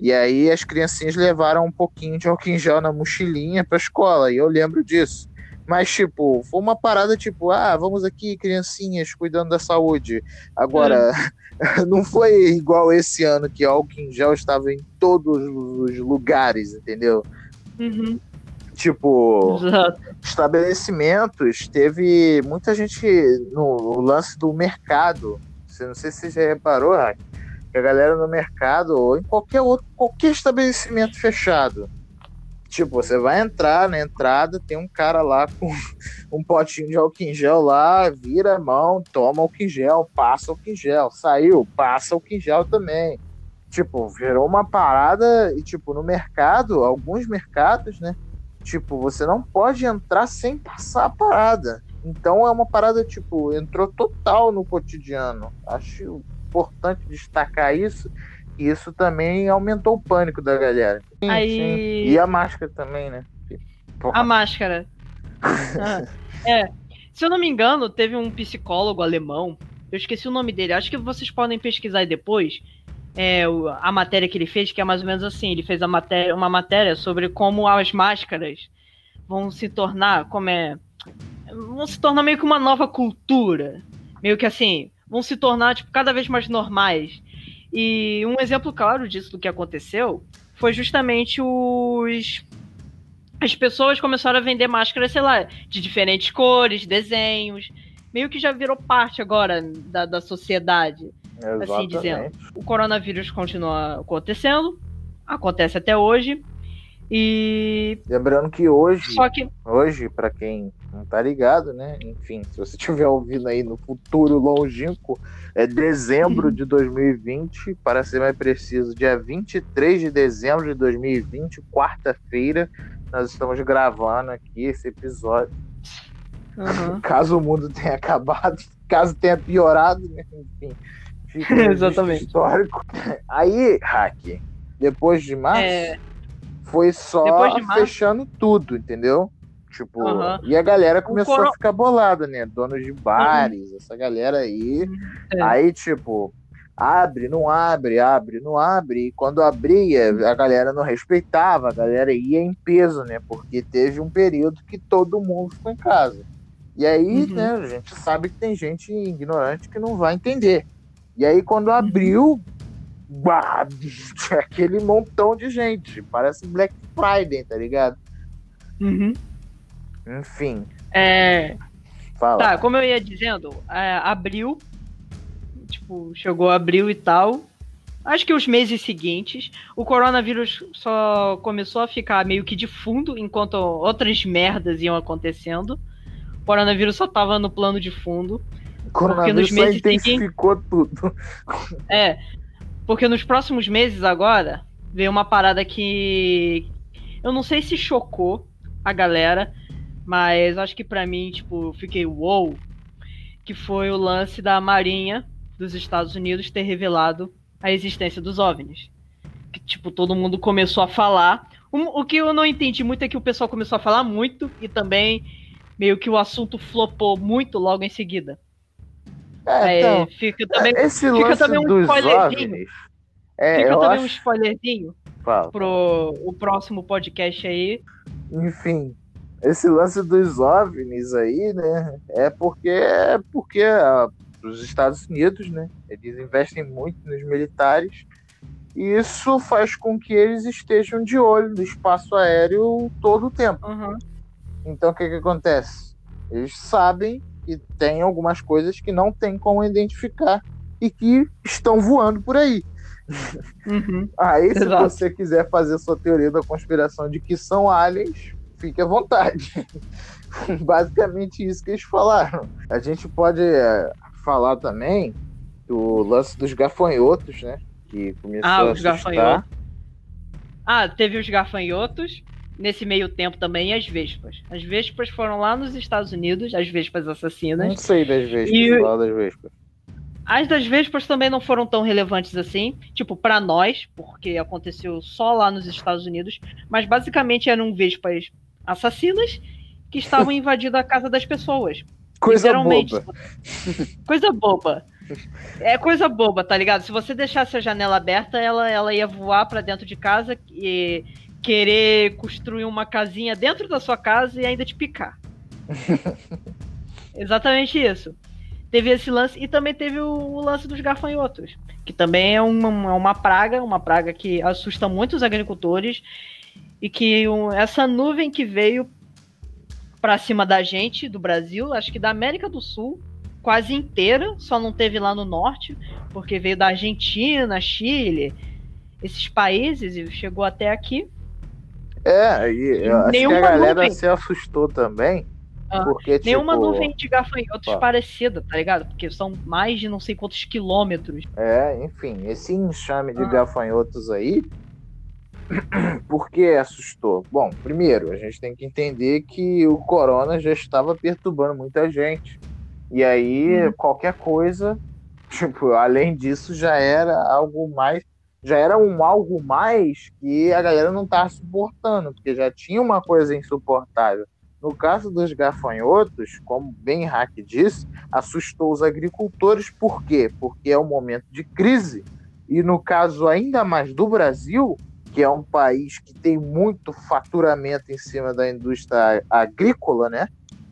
Speaker 3: E aí as criancinhas levaram um pouquinho de álcool em gel na mochilinha pra escola, e eu lembro disso. Mas, tipo, foi uma parada tipo, ah, vamos aqui, criancinhas, cuidando da saúde. Agora, <laughs> não foi igual esse ano que álcool em gel estava em todos os lugares, entendeu?
Speaker 4: Uhum.
Speaker 3: Tipo,
Speaker 4: Exato.
Speaker 3: estabelecimentos, teve muita gente no, no lance do mercado. Você não sei se você já reparou, Rack, que a galera no mercado ou em qualquer outro, qualquer estabelecimento fechado. Tipo, você vai entrar na entrada, tem um cara lá com <laughs> um potinho de álcool em gel lá, vira a mão, toma álcool em gel, passa álcool em gel, saiu, passa álcool em gel também. Tipo, virou uma parada e, tipo, no mercado, alguns mercados, né? Tipo, você não pode entrar sem passar a parada. Então é uma parada, tipo, entrou total no cotidiano. Acho importante destacar isso. Isso também aumentou o pânico da galera. Sim,
Speaker 4: Aí-
Speaker 3: sim. E a máscara também, né? Porra.
Speaker 4: A máscara. <laughs> Ah, é. Se eu não me engano, teve um psicólogo alemão. Eu esqueci o nome dele. Acho que vocês podem pesquisar depois. É, a matéria que ele fez, que é mais ou menos assim. Ele fez matéria, uma matéria sobre como as máscaras vão se tornar, como é, vão se tornar meio que uma nova cultura, meio que assim, vão se tornar tipo cada vez mais normais. E um exemplo claro disso do que aconteceu foi justamente os as pessoas começaram a vender máscaras, sei lá, de diferentes cores, desenhos. Meio que já virou parte agora da, da sociedade. assim dizendo. O coronavírus continua acontecendo, acontece até hoje. E.
Speaker 3: Lembrando que hoje,
Speaker 4: que.
Speaker 3: hoje, para quem não tá ligado, né? Enfim, se você <laughs> estiver ouvindo aí no futuro longínquo, é dezembro de 2020, para ser mais preciso, dia 23 de dezembro de 2020, quarta-feira, nós estamos gravando aqui esse episódio.
Speaker 4: Aham. <laughs>
Speaker 3: Caso o mundo tenha acabado, caso tenha piorado, né? Enfim, fica
Speaker 4: Exatamente.
Speaker 3: histórico. Aí, Hack, depois de março,
Speaker 4: É,
Speaker 3: foi só
Speaker 4: de março-
Speaker 3: fechando tudo, entendeu? Tipo, e a galera começou
Speaker 4: coro-
Speaker 3: a ficar bolada, né? Donos de bares, essa galera aí.
Speaker 4: É.
Speaker 3: Aí, tipo, abre, não abre, abre, não abre. E quando abria, a galera não respeitava, a galera ia em peso, né? Porque teve um período que todo mundo ficou em casa. E aí,
Speaker 4: Uhum.
Speaker 3: né, a gente sabe que tem gente ignorante que não vai entender. E aí,
Speaker 4: Uhum.
Speaker 3: quando abriu, bah, <laughs> aquele montão de gente. Parece Black Friday, tá ligado?
Speaker 4: uhum.
Speaker 3: Enfim,
Speaker 4: É,
Speaker 3: fala.
Speaker 4: Tá, como eu ia dizendo, é, abril, tipo, chegou abril e tal. Acho que os meses seguintes, o coronavírus só começou a ficar meio que de fundo, enquanto outras merdas iam acontecendo. O coronavírus só tava no plano de fundo.
Speaker 3: o coronavírus
Speaker 4: nos
Speaker 3: só
Speaker 4: meses
Speaker 3: intensificou tudo.
Speaker 4: É, porque nos próximos meses agora, veio uma parada que eu não sei se chocou a galera, mas acho que pra mim, tipo, fiquei wow, que foi o lance da Marinha dos Estados Unidos ter revelado a existência dos OVNIs. Que, tipo, todo mundo começou a falar. O, o que eu não entendi muito é que o pessoal começou a falar muito e também meio que o assunto flopou muito logo em seguida.
Speaker 3: É,
Speaker 4: Aí
Speaker 3: então,
Speaker 4: fica também,
Speaker 3: esse
Speaker 4: fica
Speaker 3: lance
Speaker 4: também um
Speaker 3: dos
Speaker 4: spoilerzinho.
Speaker 3: OVNIs. É,
Speaker 4: fica também um
Speaker 3: acho...
Speaker 4: spoilerzinho
Speaker 3: Fala.
Speaker 4: pro o próximo podcast aí.
Speaker 3: Enfim, esse lance dos OVNIs aí, né? É porque, é porque ah, os Estados Unidos, né? Eles investem muito nos militares. E isso faz com que eles estejam de olho no espaço aéreo todo o tempo.
Speaker 4: Aham.
Speaker 3: Então o que, que acontece? Eles sabem que tem algumas coisas que não tem como identificar e que estão voando por aí.
Speaker 4: Uhum.
Speaker 3: Aí, se
Speaker 4: Exato.
Speaker 3: você quiser fazer sua teoria da conspiração de que são aliens, fique à vontade. <laughs> Basicamente isso que eles falaram. A gente pode é, falar também do lance dos gafanhotos, né? Que começou
Speaker 4: Ah,
Speaker 3: a
Speaker 4: os
Speaker 3: assustar.
Speaker 4: gafanhotos. Ah, teve os gafanhotos. Nesse meio tempo também as vespas. As vespas foram lá nos Estados Unidos, as vespas assassinas.
Speaker 3: Não sei das vespas,
Speaker 4: E-
Speaker 3: fala das vespas.
Speaker 4: As das vespas também não foram tão relevantes assim, tipo, pra nós, porque aconteceu só lá nos Estados Unidos, mas basicamente eram vespas assassinas que estavam <laughs> invadindo a casa das pessoas.
Speaker 3: Coisa boba. <laughs>
Speaker 4: Coisa boba. É coisa boba, tá ligado? Se você deixasse a janela aberta, ela, ela ia voar pra dentro de casa e querer construir uma casinha dentro da sua casa e ainda te picar. <laughs> Exatamente isso. Teve esse lance e também teve o, o lance dos gafanhotos, que também é uma, uma praga, uma praga que assusta muito os agricultores e que um, essa nuvem que veio pra cima da gente, do Brasil, acho que da América do Sul, quase inteira, só não teve lá no norte, porque veio da Argentina, Chile, esses países e chegou até aqui.
Speaker 3: É, e eu acho que
Speaker 4: Nenhuma
Speaker 3: a galera
Speaker 4: nuvem.
Speaker 3: se assustou também.
Speaker 4: Ah,
Speaker 3: porque,
Speaker 4: Nenhuma
Speaker 3: tipo,
Speaker 4: nuvem de gafanhotos parecida, tá ligado? Porque são mais de não sei quantos quilômetros.
Speaker 3: É, enfim, esse enxame de
Speaker 4: Ah.
Speaker 3: gafanhotos aí, <clears throat> por que assustou? Bom, primeiro, a gente tem que entender que o corona já estava perturbando muita gente. E aí,
Speaker 4: Uhum.
Speaker 3: qualquer coisa, <laughs> tipo, além disso, já era algo mais. Já era um algo mais que a galera não estava suportando, porque já tinha uma coisa insuportável. No caso dos gafanhotos, como bem Hack disse, assustou os agricultores, por quê? Porque é um momento de crise. E no caso ainda mais do Brasil, que é um país que tem muito faturamento em cima da indústria agrícola, né?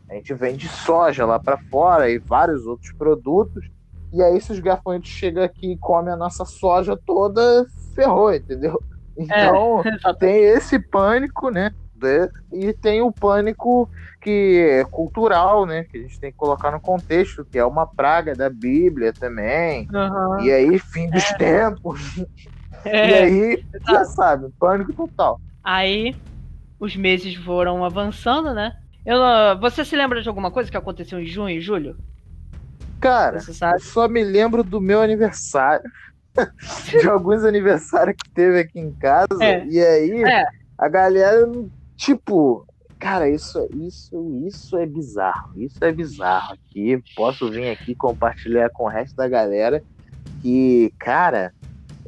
Speaker 3: A gente vende soja lá para fora e vários outros produtos. E aí, se os gafanhotos chegam aqui e comem a nossa soja toda, ferrou, entendeu? Então, <laughs> tem esse pânico, né? de- E tem o pânico que é cultural, né? Que a gente tem que colocar no contexto, que é uma praga da Bíblia também.
Speaker 4: Aham.
Speaker 3: E aí, fim dos tempos. E
Speaker 4: É.
Speaker 3: aí, já sabe, pânico total.
Speaker 4: Aí os meses foram avançando, né? Eu, você se lembra de alguma coisa que aconteceu em junho e julho?
Speaker 3: Cara, eu só me lembro do meu aniversário. <laughs> de alguns aniversários que teve aqui em casa.
Speaker 4: É.
Speaker 3: E aí,
Speaker 4: É.
Speaker 3: a galera, tipo, cara, isso, isso, isso é bizarro. Isso é bizarro aqui. Posso vir aqui compartilhar com o resto da galera que, cara,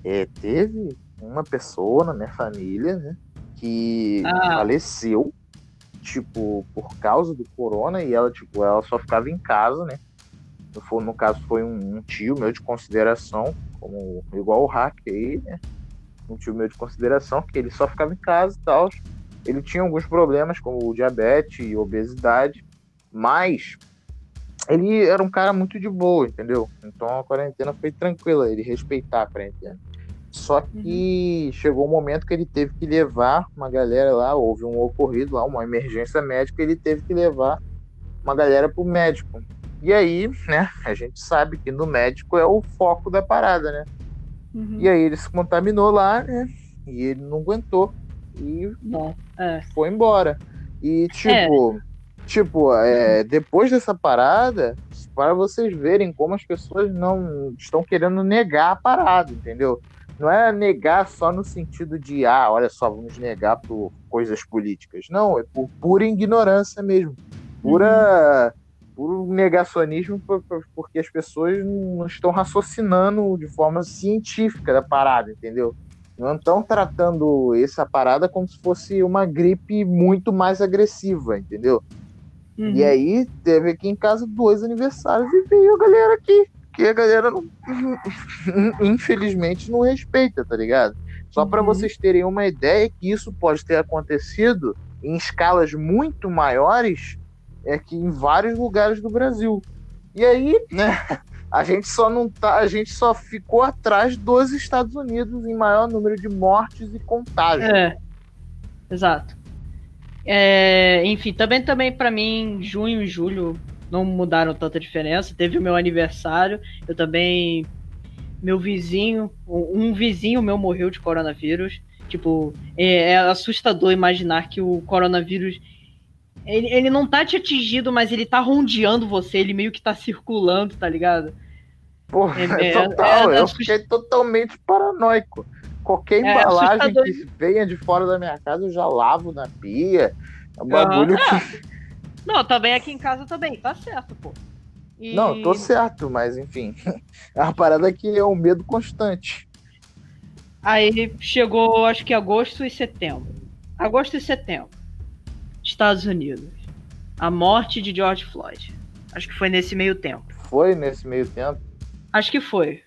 Speaker 3: é, teve uma pessoa na minha família, né? Que
Speaker 4: Ah.
Speaker 3: faleceu, tipo, por causa do corona, e ela, tipo, ela só ficava em casa, né? No, for- no caso, foi um, um tio meu de consideração, como igual o hack aí, né? Um tio meu de consideração, que ele só ficava em casa e tal. Ele tinha alguns problemas, como diabetes e obesidade, mas ele era um cara muito de boa, entendeu? Então a quarentena foi tranquila, ele respeitar a quarentena. Só que chegou um momento que ele teve que levar uma galera lá, houve um ocorrido lá, uma emergência médica, ele teve que levar uma galera pro médico. E aí, né, a gente sabe que no médico é o foco da parada, né?
Speaker 4: Uhum.
Speaker 3: E aí ele se contaminou lá, né? E ele não aguentou. E
Speaker 4: Bom, é.
Speaker 3: foi embora. E tipo, tipo, é, depois dessa parada, para vocês verem como as pessoas não estão querendo negar a parada, entendeu? Não é negar só no sentido de, ah, olha só, vamos negar por coisas políticas. Não, é por pura ignorância mesmo. Pura, puro negacionismo, por- por- porque as pessoas não estão raciocinando de forma científica da parada, entendeu? Não estão tratando essa parada como se fosse uma gripe muito mais agressiva, entendeu?
Speaker 4: Uhum.
Speaker 3: E aí teve aqui em casa dois aniversários e veio a galera aqui. porque a galera não, infelizmente não respeita, tá ligado? Só para
Speaker 4: Uhum.
Speaker 3: vocês terem uma ideia que isso pode ter acontecido em escalas muito maiores é que em vários lugares do Brasil. E aí, né, <laughs> a gente só não tá, a gente só ficou atrás dos Estados Unidos em maior número de mortes e contágios.
Speaker 4: É, exato. É, enfim, também, também para mim, junho e julho não mudaram tanta diferença. Teve o meu aniversário, eu também. Meu vizinho, um vizinho meu morreu de coronavírus. Tipo, é, é assustador imaginar que o coronavírus. Ele, ele não tá te atingindo, mas ele tá rondeando você, ele meio que tá circulando, tá ligado?
Speaker 3: Porra,
Speaker 4: É- é-
Speaker 3: total,
Speaker 4: é- é
Speaker 3: eu
Speaker 4: assust-
Speaker 3: fiquei totalmente paranoico. Qualquer
Speaker 4: É
Speaker 3: embalagem que venha de fora da minha casa, eu já lavo na pia. É um bagulho que.
Speaker 4: Não, também aqui em casa também, tá certo, pô. E-
Speaker 3: Não, tô certo, mas enfim. <laughs> A parada que é um medo constante.
Speaker 4: Aí chegou, acho que agosto e setembro. Agosto e setembro. Estados Unidos. A morte de George Floyd. Acho que foi nesse meio tempo.
Speaker 3: Foi nesse meio tempo.
Speaker 4: Acho que foi.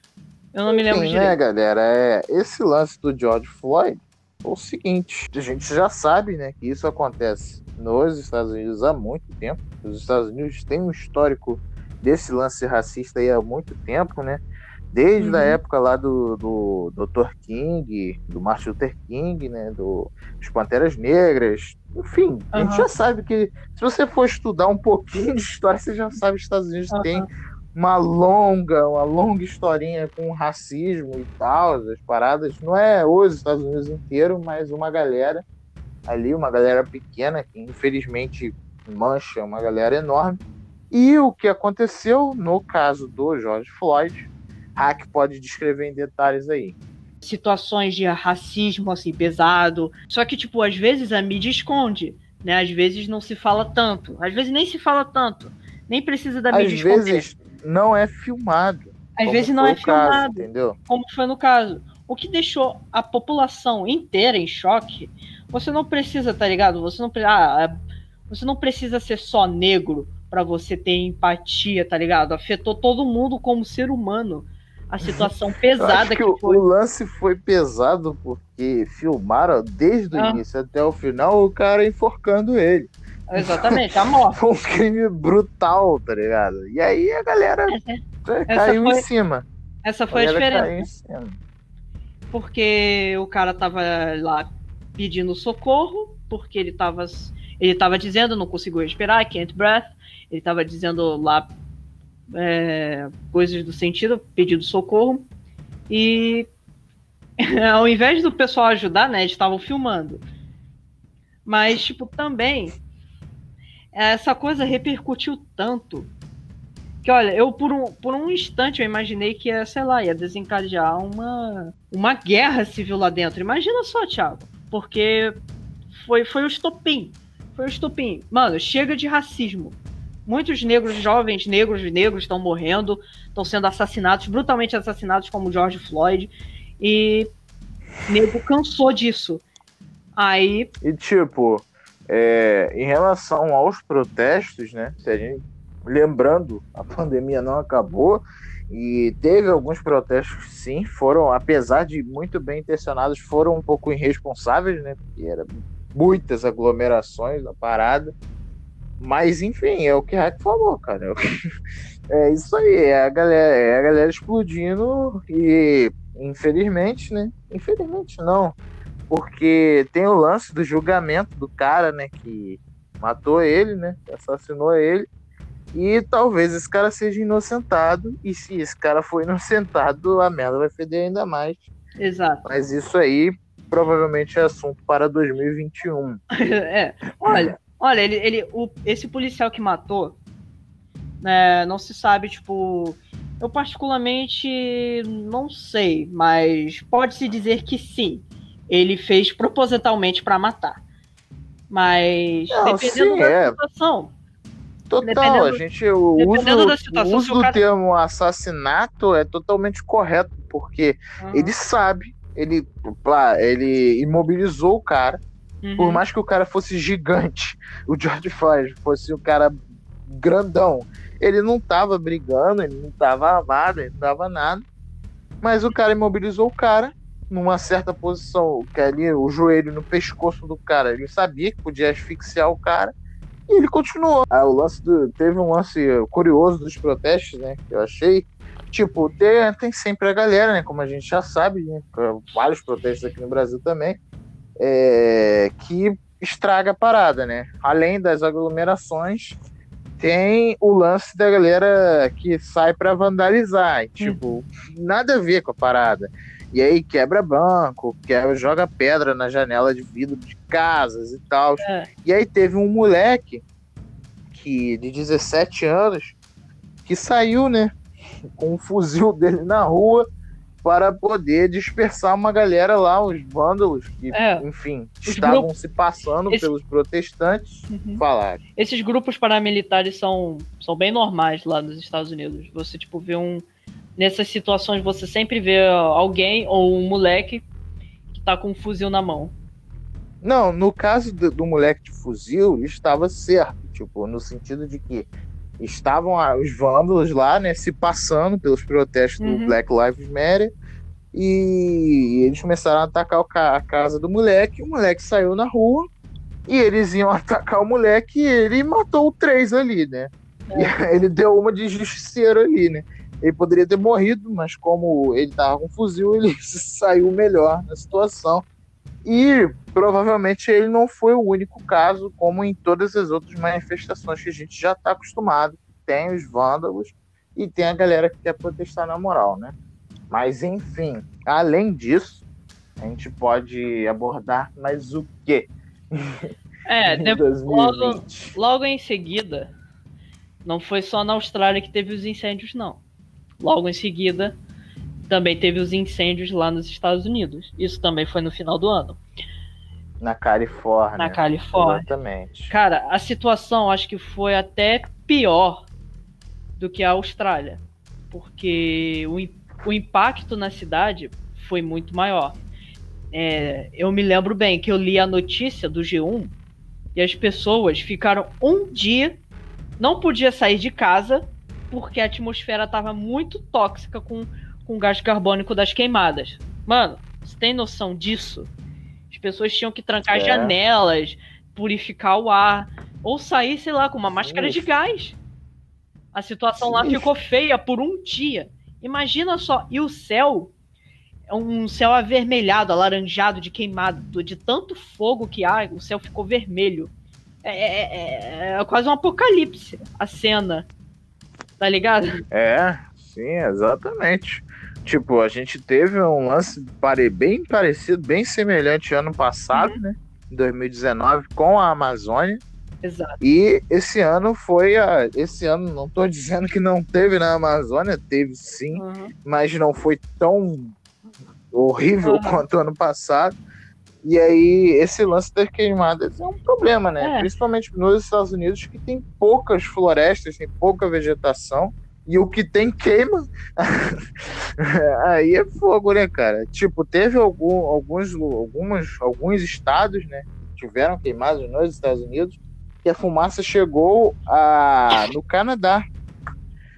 Speaker 4: Eu não me lembro
Speaker 3: Enfim, né,
Speaker 4: direito.
Speaker 3: galera? É, esse lance do George Floyd é o seguinte: a gente já sabe, né, que isso acontece nos Estados Unidos há muito tempo. Os Estados Unidos têm um histórico desse lance racista aí há muito tempo, né? Desde
Speaker 4: Uhum.
Speaker 3: a época lá do, do Dr. King, do Martin Luther King, né? Do, dos Panteras Negras. Enfim, a gente já sabe que se você for estudar um pouquinho de história, você já sabe que os Estados Unidos
Speaker 4: Aham.
Speaker 3: tem uma longa, uma longa historinha com racismo e tal, as paradas. Não é os Estados Unidos inteiro, mas uma galera ali, uma galera pequena, que infelizmente mancha uma galera enorme. E o que aconteceu no caso do George Floyd, Hack pode descrever em detalhes aí.
Speaker 4: Situações de racismo, assim, pesado. Só que, tipo, às vezes a mídia esconde, né? Às vezes não se fala tanto. Às vezes nem se fala tanto. Nem precisa da
Speaker 3: Às
Speaker 4: mídia esconder.
Speaker 3: vezes não é filmado.
Speaker 4: Às vezes não é
Speaker 3: o caso,
Speaker 4: filmado.
Speaker 3: entendeu?
Speaker 4: como foi no caso. O que deixou a população inteira em choque. Você não precisa, tá ligado? Você não, ah, é- você não precisa ser só negro pra você ter empatia, tá ligado? Afetou todo mundo como ser humano. A situação pesada
Speaker 3: que,
Speaker 4: que,
Speaker 3: o,
Speaker 4: foi.
Speaker 3: o lance foi pesado porque filmaram desde o
Speaker 4: Ah.
Speaker 3: início até o final o cara enforcando ele.
Speaker 4: Exatamente, a <laughs> morte.
Speaker 3: Foi um crime brutal, tá ligado? E aí a galera <laughs> é, caiu
Speaker 4: foi
Speaker 3: em cima.
Speaker 4: Essa foi a
Speaker 3: galera
Speaker 4: diferença. porque o cara tava lá pedindo socorro, porque ele tava, ele tava dizendo não conseguiu respirar, can't breath, ele tava dizendo lá é, coisas do sentido, pedindo socorro, e <laughs> ao invés do pessoal ajudar, né, eles estavam filmando. Mas, tipo, também, essa coisa repercutiu tanto que, olha, eu por um, por um instante eu imaginei que ia, sei lá, ia desencadear uma, uma guerra civil lá dentro. Imagina só, Thiago. Porque foi, foi o estopim. Foi o estopim. Mano, chega de racismo. Muitos negros, jovens negros, negros estão morrendo, estão sendo assassinados, brutalmente assassinados, como George Floyd. E nego cansou disso. Aí,
Speaker 3: E tipo, é, em relação aos protestos, né? Se a gente, lembrando, a pandemia não acabou e teve alguns protestos, sim, foram, apesar de muito bem intencionados, foram um pouco irresponsáveis, né? Porque era muitas aglomerações na parada. Mas enfim, é o que o Hack falou, cara. É <laughs> É isso aí, é a galera, é a galera explodindo e infelizmente, né? Infelizmente não porque tem o lance do julgamento do cara, né, que matou ele, né, assassinou ele, e talvez esse cara seja inocentado, e se esse cara for inocentado, a merda vai feder ainda mais.
Speaker 4: exato.
Speaker 3: Mas isso aí provavelmente é assunto para 2021. <laughs>
Speaker 4: é, olha, olha, ele, ele, o, esse policial que matou, né, não se sabe, tipo, eu particularmente não sei, mas pode-se dizer que sim, ele fez propositalmente para matar. Mas
Speaker 3: Não,
Speaker 4: dependendo
Speaker 3: sim,
Speaker 4: da
Speaker 3: é.
Speaker 4: situação,
Speaker 3: Total,
Speaker 4: Dependendo-
Speaker 3: a gente o uso,
Speaker 4: da situação,
Speaker 3: o uso
Speaker 4: o
Speaker 3: do
Speaker 4: cara-
Speaker 3: termo assassinato é totalmente correto, porque
Speaker 4: Uhum,
Speaker 3: ele sabe, ele, ele imobilizou o cara,
Speaker 4: uhum,
Speaker 3: Por mais que o cara fosse gigante, o George Floyd fosse um cara grandão, Ele não tava brigando, ele não tava armado, ele não tava nada. Mas o cara imobilizou o cara numa certa posição, que ali o joelho no pescoço do cara, ele sabia que podia asfixiar o cara e ele continuou. Ah, o lance do, teve um lance curioso dos protestos, né? Que eu achei. Tipo, tem, tem sempre a galera, né? Como a gente já sabe, né, vários protestos aqui no Brasil também, é, que estraga a parada, né? Além das aglomerações, tem o lance da galera que sai para vandalizar. Tipo, nada a ver com a parada. E aí quebra banco, quebra, joga pedra na janela de vidro de casas e tal.
Speaker 4: É.
Speaker 3: E aí teve um moleque que de 17 anos que saiu, né, com um fuzil <laughs> dele na rua para poder dispersar uma galera lá, os vândalos que,
Speaker 4: É.
Speaker 3: enfim,
Speaker 4: Os
Speaker 3: estavam
Speaker 4: grupos-
Speaker 3: se passando
Speaker 4: Esse-
Speaker 3: pelos protestantes.
Speaker 4: Uhum.
Speaker 3: Falaram.
Speaker 4: Esses grupos paramilitares são, são bem normais lá nos Estados Unidos. Você, tipo, vê um. Nessas situações, você sempre vê alguém ou um moleque que tá com um fuzil na mão.
Speaker 3: Não, no caso do, do moleque de fuzil, ele estava certo, tipo, no sentido de que estavam os vândalos lá, né, se passando pelos protestos
Speaker 4: Uhum.
Speaker 3: do Black Lives Matter e eles começaram a atacar o ca- a casa do moleque, o moleque saiu na rua e eles iam <laughs> atacar o moleque e ele matou três ali, né? E ele deu uma de justiceiro ali, né? Ele poderia ter morrido, mas como ele tava com fuzil, <laughs> ele saiu melhor na situação. E provavelmente ele não foi o único caso, como em todas as outras manifestações que a gente já está acostumado. Tem os vândalos e tem a galera que quer protestar na moral, né? Mas enfim, além disso, a gente pode abordar mais o quê?
Speaker 4: É, <laughs>
Speaker 3: em
Speaker 4: de-
Speaker 3: 2020?
Speaker 4: logo em seguida, não foi só na Austrália que teve os incêndios, não. Logo em seguida, também teve os incêndios lá nos Estados Unidos. Isso também foi no final do ano,
Speaker 3: Na Califórnia.
Speaker 4: na Califórnia.
Speaker 3: Exatamente.
Speaker 4: Cara, a situação acho que foi até pior do que a Austrália, porque o, o impacto na cidade foi muito maior. É, eu me lembro bem que eu li a notícia do G1 e as pessoas ficaram um dia, não podia sair de casa porque a atmosfera estava muito tóxica com, com gás carbônico das queimadas. Mano, você tem noção disso? As pessoas tinham que trancar
Speaker 3: É.
Speaker 4: janelas, purificar o ar, ou sair, sei lá, com uma máscara de
Speaker 3: Sim. gás.
Speaker 4: A situação lá
Speaker 3: Sim.
Speaker 4: ficou feia por um dia. Imagina só, e o céu, é um céu avermelhado, alaranjado, de queimado, de tanto fogo que há, o céu ficou vermelho. É, é- é- é quase um apocalipse a cena. Tá ligado?
Speaker 3: É, sim, exatamente. Tipo, a gente teve um lance bem parecido, bem semelhante ano passado, né? Em 2019, com a Amazônia.
Speaker 4: Exato.
Speaker 3: E esse ano foi a. Esse ano, não tô <laughs> dizendo que não teve na Amazônia, teve sim,
Speaker 4: Uhum.
Speaker 3: mas não foi tão horrível
Speaker 4: Uhum.
Speaker 3: quanto ano passado. E aí, esse lance das queimadas é um problema, né?
Speaker 4: É.
Speaker 3: Principalmente nos Estados Unidos, que tem poucas florestas, tem pouca vegetação. E o que tem queima. <laughs> aí é fogo, né, cara? Tipo, teve algum, alguns, algumas, alguns estados, né? Tiveram queimados nos Estados Unidos. Que a fumaça chegou a, no Canadá.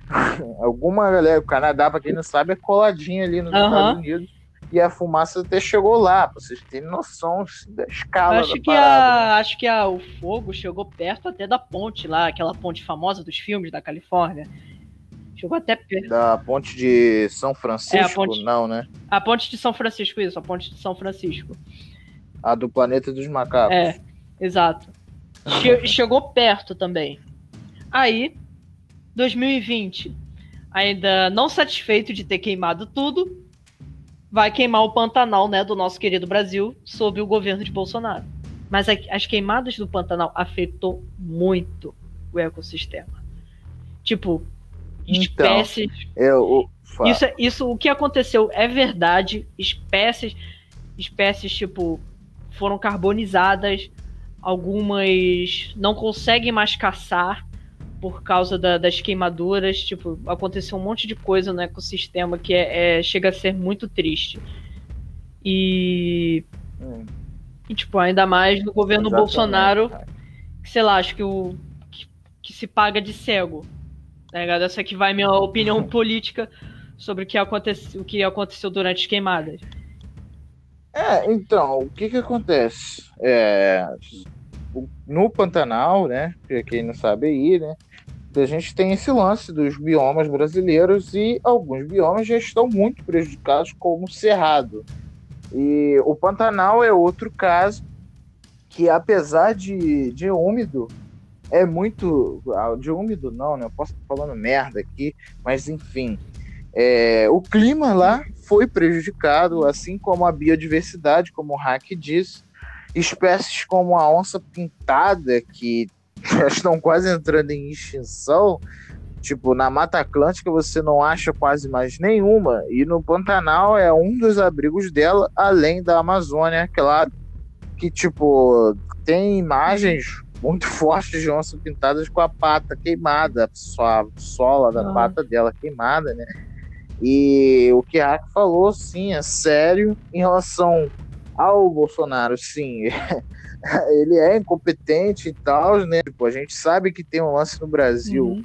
Speaker 3: <laughs> Alguma galera, o Canadá, pra quem não sabe, é coladinho ali nos
Speaker 4: Aham.
Speaker 3: Estados Unidos. E a fumaça até chegou lá, pra vocês terem noção assim, da escala
Speaker 4: Acho
Speaker 3: da
Speaker 4: que,
Speaker 3: parada.
Speaker 4: a, acho que a, o fogo chegou perto até da ponte lá, aquela ponte famosa dos filmes da Califórnia. Chegou até perto.
Speaker 3: Da ponte de São Francisco?
Speaker 4: É, a ponte-
Speaker 3: Não, né?
Speaker 4: A ponte de São Francisco, isso, a ponte de São Francisco.
Speaker 3: A do Planeta dos Macacos.
Speaker 4: É, exato. Che- <laughs> chegou perto também. Aí, 2020, ainda não satisfeito de ter queimado tudo, vai queimar o Pantanal, né, do nosso querido Brasil, sob o governo de Bolsonaro. Mas a- as queimadas do Pantanal afetou muito o ecossistema. Tipo,
Speaker 3: Então,
Speaker 4: espécies
Speaker 3: É, o... fa-
Speaker 4: isso, é- isso, o que aconteceu é verdade. Espécies, espécies tipo, foram carbonizadas. Algumas não conseguem mais caçar por causa da- das queimaduras. Tipo, aconteceu um monte de coisa no ecossistema que é, é- chega a ser muito triste. E,
Speaker 3: Hum,
Speaker 4: e, tipo, ainda mais no governo
Speaker 3: exatamente,
Speaker 4: Bolsonaro, que, sei lá, acho que o que, que se paga de cego. Tá ligado? Essa aqui vai minha opinião <laughs> política sobre o que, aconteceu, o que aconteceu durante as queimadas.
Speaker 3: É, então, o que que acontece? É, no Pantanal, né, pra quem não sabe aí, né, a gente tem esse lance dos biomas brasileiros e alguns biomas já estão muito prejudicados, como o Cerrado. E o Pantanal é outro caso que, apesar de, de úmido, é muito. ah, De úmido não, né? Eu posso estar falando merda aqui, mas enfim. É, o clima lá foi prejudicado, assim como a biodiversidade, como o Hack disse. Espécies como a onça pintada, que <laughs> já estão quase entrando em extinção. Tipo, na Mata Atlântica você não acha quase mais nenhuma. E no Pantanal é um dos abrigos dela, além da Amazônia, claro. Que, tipo, tem imagens muito fortes de onça pintadas com a pata queimada, a sola da
Speaker 4: Ah.
Speaker 3: pata dela queimada, né? E o que a falou, sim, é sério em relação ao Bolsonaro, sim. <laughs> Ele é incompetente e tal, né? Tipo, a gente sabe que tem um lance no Brasil
Speaker 4: Uhum.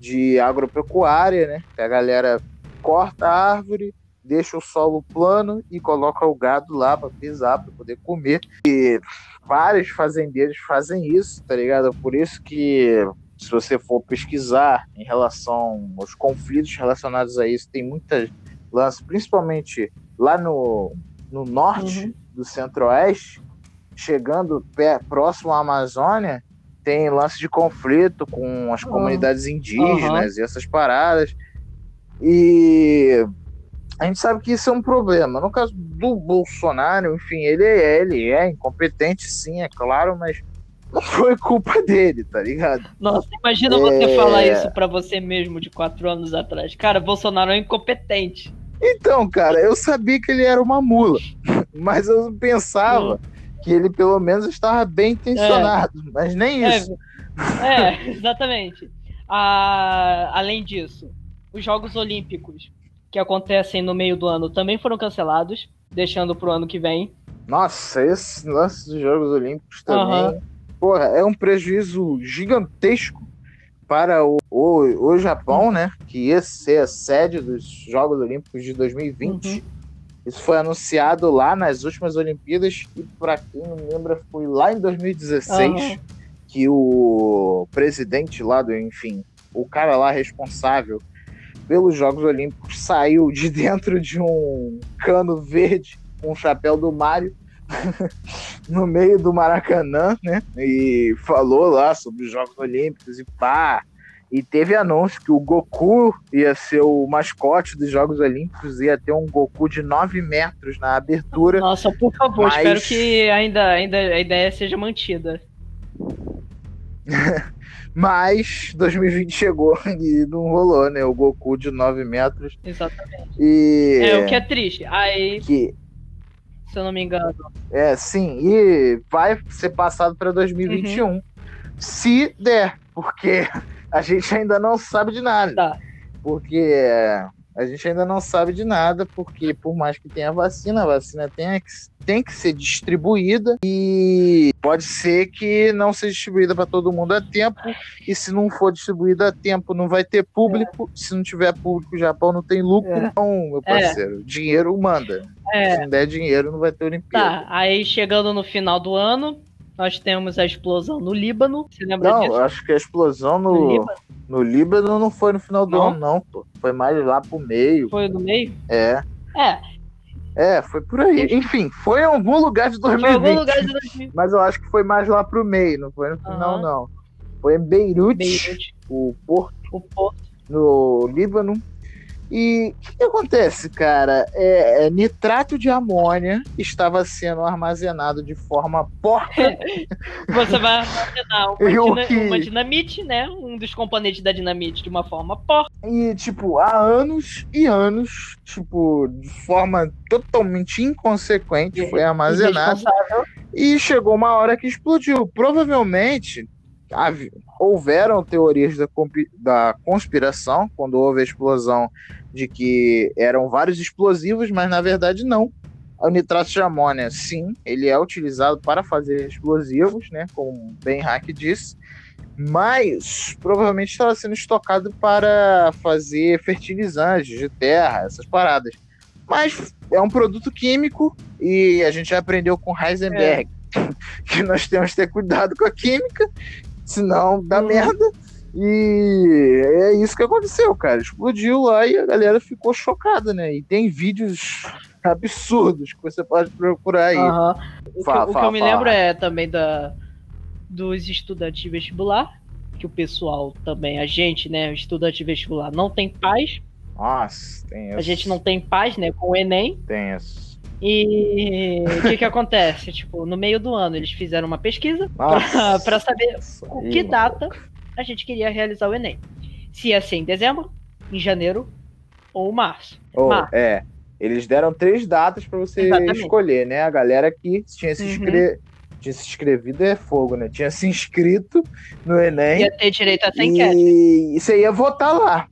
Speaker 3: de agropecuária, né? Que a galera corta a árvore, deixa o solo plano e coloca o gado lá para pisar, para poder comer. E vários fazendeiros fazem isso, tá ligado? Por isso que se você for pesquisar em relação aos conflitos relacionados a isso, tem muitas lances, principalmente lá no, no norte
Speaker 4: Uhum.
Speaker 3: do centro-oeste, chegando pé, próximo à Amazônia, tem lance de conflito com as
Speaker 4: Ah.
Speaker 3: comunidades indígenas e essas paradas. E a gente sabe que isso é um problema. No caso do Bolsonaro, enfim, ele é, ele é incompetente, sim, é claro, mas não foi culpa <laughs> dele, tá ligado?
Speaker 4: Nossa, imagina você
Speaker 3: É.
Speaker 4: falar isso pra você mesmo de quatro anos atrás. Cara, Bolsonaro é incompetente.
Speaker 3: Então, cara, eu sabia que ele era uma mula, <laughs> mas eu pensava que ele pelo menos estava bem intencionado, mas nem
Speaker 4: É,
Speaker 3: isso.
Speaker 4: é, <laughs> exatamente. Ah, além disso, os Jogos Olímpicos que acontecem no meio do ano também foram cancelados, deixando pro ano que vem.
Speaker 3: Nossa, esse lance dos Jogos Olímpicos também.
Speaker 4: Aham.
Speaker 3: Porra, é um prejuízo gigantesco para o, o, o Japão, né? Que ia ser a sede dos Jogos Olímpicos de 2020.
Speaker 4: Uhum.
Speaker 3: Isso foi anunciado lá nas últimas Olimpíadas e, para quem não lembra, foi lá em 2016
Speaker 4: Aham.
Speaker 3: que o presidente lá do, enfim, o cara lá responsável pelos Jogos Olímpicos saiu de dentro de um cano verde com o chapéu do Mário <laughs> no meio do Maracanã, né? E falou lá sobre os Jogos Olímpicos e pá. E teve anúncio que o Goku ia ser o mascote dos Jogos Olímpicos, ia ter um Goku de 9 metros na abertura.
Speaker 4: Nossa, por favor,
Speaker 3: Mas-
Speaker 4: espero que ainda, ainda a ideia seja mantida. <laughs>
Speaker 3: Mas 2020 chegou <laughs> e não rolou, né? O Goku de 9 metros.
Speaker 4: Exatamente.
Speaker 3: E.
Speaker 4: É, o que é triste. Aí,
Speaker 3: que
Speaker 4: se eu não me engano,
Speaker 3: É, sim, e vai ser passado para 2021.
Speaker 4: Uhum.
Speaker 3: Se der, porque <laughs> a gente ainda não sabe de nada.
Speaker 4: Tá.
Speaker 3: Porque a gente ainda não sabe de nada, porque por mais que tenha vacina, a vacina tem que, tem que ser distribuída e pode ser que não seja distribuída para todo mundo a tempo. E se não for distribuída a tempo, não vai ter público. Se não tiver público, o Japão não tem lucro.
Speaker 4: É.
Speaker 3: Então, meu
Speaker 4: É.
Speaker 3: parceiro, dinheiro manda. Se
Speaker 4: é,
Speaker 3: não der dinheiro, não vai ter Olimpíada.
Speaker 4: tá. Aí chegando no final do ano, nós temos a explosão no Líbano. Você lembra
Speaker 3: Não,
Speaker 4: disso?
Speaker 3: eu acho que a explosão
Speaker 4: No
Speaker 3: no,
Speaker 4: Líbano?
Speaker 3: no Líbano não foi no final do
Speaker 4: Não?
Speaker 3: ano, não, pô. Foi mais lá pro meio.
Speaker 4: Foi no meio?
Speaker 3: É.
Speaker 4: É,
Speaker 3: É, foi por aí. Enfim, foi em algum lugar de
Speaker 4: foi em
Speaker 3: 2020.
Speaker 4: algum lugar de 2000.
Speaker 3: Mas eu acho que foi mais lá pro meio, não foi no final,
Speaker 4: Aham.
Speaker 3: não. Foi em Beirute,
Speaker 4: Beirute,
Speaker 3: o porto
Speaker 4: o porto.
Speaker 3: no Líbano. E o que, que acontece, cara? É, é, nitrato de amônia estava sendo armazenado de forma porca <laughs>
Speaker 4: Você vai armazenar uma, dina-
Speaker 3: que-
Speaker 4: uma dinamite, né? Um dos componentes da dinamite de uma forma porca.
Speaker 3: E, tipo, há anos e anos, tipo, de forma totalmente inconsequente, foi armazenado. E chegou uma hora que explodiu. Provavelmente houveram teorias da, da conspiração quando houve a explosão de que eram vários explosivos, mas na verdade não. O nitrato de amônia, sim, ele é utilizado para fazer explosivos, né? Como bem Hack disse. Mas provavelmente estava sendo estocado para fazer fertilizantes de terra, essas paradas. Mas é um produto químico e a gente já aprendeu com Heisenberg <laughs> que nós temos que ter cuidado com a química, senão dá
Speaker 4: Uhum.
Speaker 3: merda. E é isso que aconteceu, cara. Explodiu lá e a galera ficou chocada, né? E tem vídeos absurdos que você pode procurar aí.
Speaker 4: Aham. O, que,
Speaker 3: Fala,
Speaker 4: o que
Speaker 3: fala,
Speaker 4: eu me
Speaker 3: fala.
Speaker 4: lembro é também da, dos estudantes de vestibular, que o pessoal também, a gente, né, estudante de vestibular, não tem paz.
Speaker 3: Nossa, tem
Speaker 4: A gente não tem paz, né, com o Enem.
Speaker 3: tem isso.
Speaker 4: E o que que acontece? Tipo, no meio do ano eles fizeram uma pesquisa pra saber com que data a gente queria realizar o Enem. Se ia ser em dezembro, em janeiro ou março.
Speaker 3: Oh,
Speaker 4: Março.
Speaker 3: é. Eles deram três datas pra você
Speaker 4: Exatamente.
Speaker 3: escolher, né? A galera que tinha se,
Speaker 4: Uhum.
Speaker 3: inscre... tinha se inscrevido é fogo, né? Tinha se inscrito no Enem.
Speaker 4: Ia ter direito a essa enquete.
Speaker 3: E você ia votar lá.